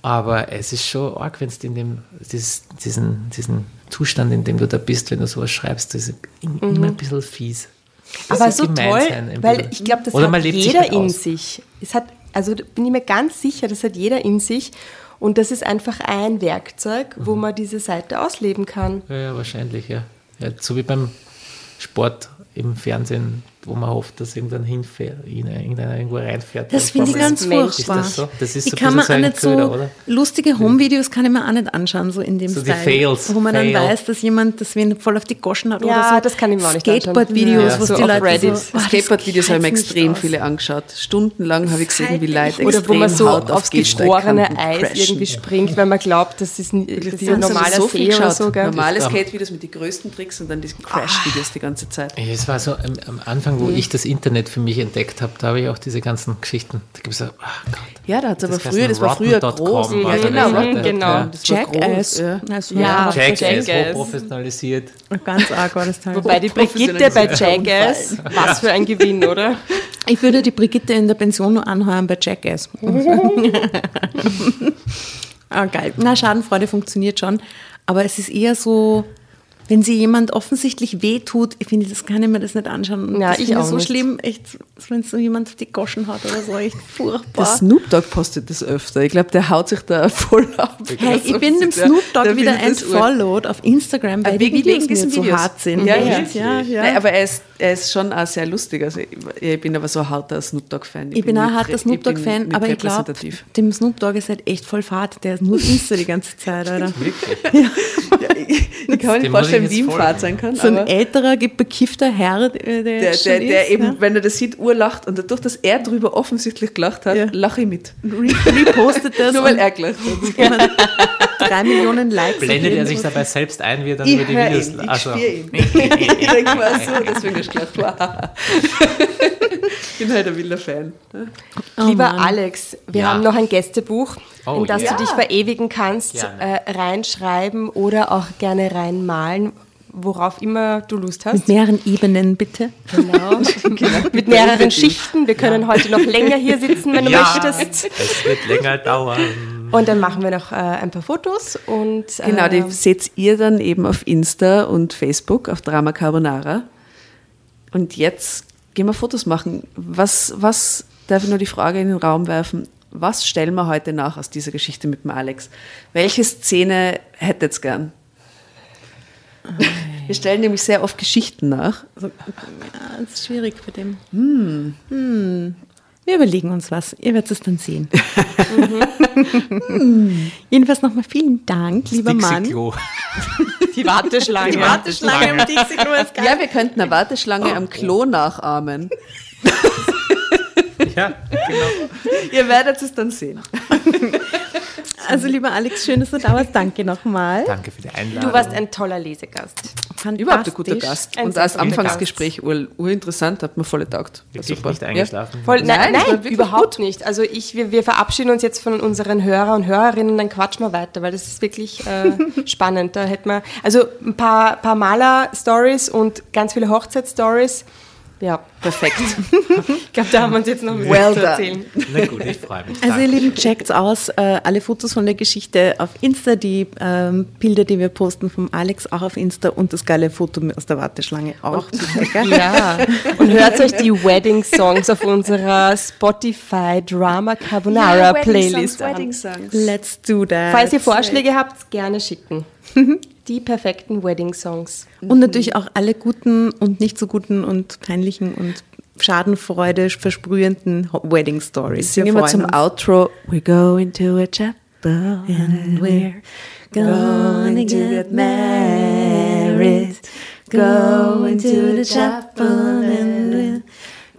Aber es ist schon arg, wenn du in dem, dieses, diesen, diesen Zustand, in dem du da bist, wenn du sowas schreibst, das ist immer ein bisschen fies. Das Mhm. Aber so gemein toll, sein, weil ich glaube, das Oder hat jeder halt in sich. Es hat, also da bin ich mir ganz sicher, das hat jeder in sich. Und das ist einfach ein Werkzeug, Mhm. wo man diese Seite ausleben kann. Ja, ja, wahrscheinlich, ja. ja. So wie beim Sport im Fernsehen, wo man hofft, dass irgendwann hinfährt, irgendeiner irgendwo reinfährt. Das finde ich ganz 1. Mensch. furchtbar. Das so? Das ist ich so kann mir auch so nicht so Köder, oder? lustige Home-Videos kann ich mir auch nicht anschauen, so in dem So die Style. Fails. Wo man Fail. dann weiß, dass jemand das wen voll auf die Goschen hat Ja, oder so. das kann ich mir auch nicht anschauen. Skateboard-Videos, Ja, wo so die Leute Reddit. so... Ah, das Skateboard-Videos haben extrem aus. viele angeschaut. Stundenlang habe ich gesehen, wie Leute Oder wo man so extrem aufs gefrorene Eis irgendwie springt, weil man glaubt, das ist ein, das ist ein normaler so See oder so. Normale Skate-Videos mit den größten Tricks und dann diese Crash-Videos die ganze Zeit. Es war so am, am Anfang, Mhm. wo ich das Internet für mich entdeckt habe, da habe ich auch diese ganzen Geschichten. Da gibt es so, ach Gott. Ja, da hat es aber Das früher, das war früher groß. war Ja, genau, Seite. mhm, genau. Ja. Das war Jackass. groß, ja. Also, Ja. Jackass, Jackass. hochprofessionalisiert. Ganz arg war das Teil. Wobei die Brigitte bei Jackass, was für ein Gewinn, oder? Ich würde die Brigitte in der Pension nur anheuern bei Jackass. ah, geil. Na, Schadenfreude funktioniert schon. aber es ist eher so, wenn sie jemand offensichtlich wehtut, ich finde, das kann ich mir das nicht anschauen. Ja, das ich finde auch so nicht. schlimm, echt, wenn so jemand auf die Goschen hat oder so, echt Der furchtbar. Snoop Dogg postet das öfter. Ich glaube, der haut sich da voll ab. Hey, ich bin dem Der- Snoop Dogg der wieder entfollowed auf Instagram, weil die Videos so Videos. hart sind. Ja, ja. Ja, ja. Nein, aber er ist, er ist schon auch sehr lustig. Also ich, ich bin aber so ein harter Snoop Dogg-Fan. Ich bin auch ein harter Snoop ich Dogg-Fan, aber ich glaube, dem Snoop Dogg ist halt echt voll fad. Der ist nur Insta die ganze Zeit, oder? Wirklich? Ich kann mir nicht vorstellen, ich wie ihm. Fahrt sein kann. So ein älterer, bekiffter Herr, der, der, der, der, ist, eben, ja. wenn er das sieht, urlacht und dadurch, dass er drüber offensichtlich gelacht hat, Ja. lache ich mit. Re repostet das Nur weil er gelacht hat. drei Millionen Likes. Blendet er sich dabei selbst ein, wie er dann Ich über die Videos... ihn, ich Also, spiele ihn. ich denke mal so, deswegen gelacht. ich bin halt ein wilder Fan. Lieber Mann. Alex, wir Ja. haben noch ein Gästebuch, Oh, in das ja. du dich verewigen kannst, äh, reinschreiben oder auch gerne reinmalen, worauf immer du Lust hast. Mit mehreren Ebenen, bitte. Genau. Mit mehreren Schichten. Wir können heute noch länger hier sitzen, wenn du ja, möchtest. es wird länger dauern. Und dann machen wir noch äh, ein paar Fotos und Genau, die äh, seht ihr dann eben auf Insta und Facebook, auf Drama Carbonara. Und jetzt gehen wir Fotos machen. Was, was darf ich nur die Frage in den Raum werfen? Was stellen wir heute nach aus dieser Geschichte mit dem Alex? Welche Szene hättet ihr gern? Wir stellen nämlich sehr oft Geschichten nach. Ja, das ist schwierig bei dem. Hm. Wir überlegen uns was. Ihr werdet es dann sehen. Hm. Jedenfalls nochmal vielen Dank, lieber Mann. Die Warteschlange. Die Warteschlange. am Dixie-Klo ist geil. Ja, wir könnten eine Warteschlange am Klo nachahmen. Ja, genau. Ihr werdet es dann sehen. Also, lieber Alex, schön, dass du da warst. Danke nochmal. Danke für die Einladung. Du warst ein toller Lesegast. Überhaupt ein guter Gast. Ein Und als Anfangsgespräch ur, urinteressant, hat mir voll getaugt. War Wirklich nicht eingeschlafen. Voll, nein, Nein, nein, überhaupt nicht. Also ich, wir, wir verabschieden uns jetzt von unseren Hörer und Hörerinnen, dann quatschen wir weiter, weil das ist wirklich äh, spannend. Da hätten wir, also ein paar, paar Maler-Stories und ganz viele Hochzeitsstories. Ja, Perfekt. ich glaube, da haben wir uns jetzt noch ein Well zu erzählen. Na gut, ich freue mich. Also ihr. Lieben, checkt's aus. Äh, alle Fotos von der Geschichte auf Insta, die ähm, Bilder, die wir posten vom Alex auch auf Insta und das geile Foto aus der Warteschlange auch. Sicher, gell? Ja, und hört euch die Wedding-Songs auf unserer Spotify Drama Carbonara Playlist an. Let's do that. Falls ihr Vorschläge habt, gerne schicken. Die perfekten Wedding-Songs. Und natürlich auch alle guten und nicht so guten und peinlichen und Schadenfreude versprühenden Ho- Wedding Stories. Singen wir zum Outro. We're going to a chapel And we're gonna get married. Going to the chapel and we're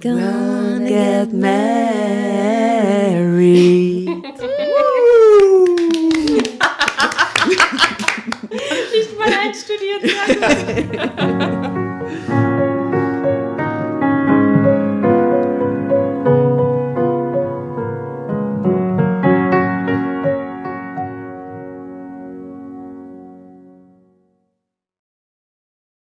gonna get married. Vielen Dank.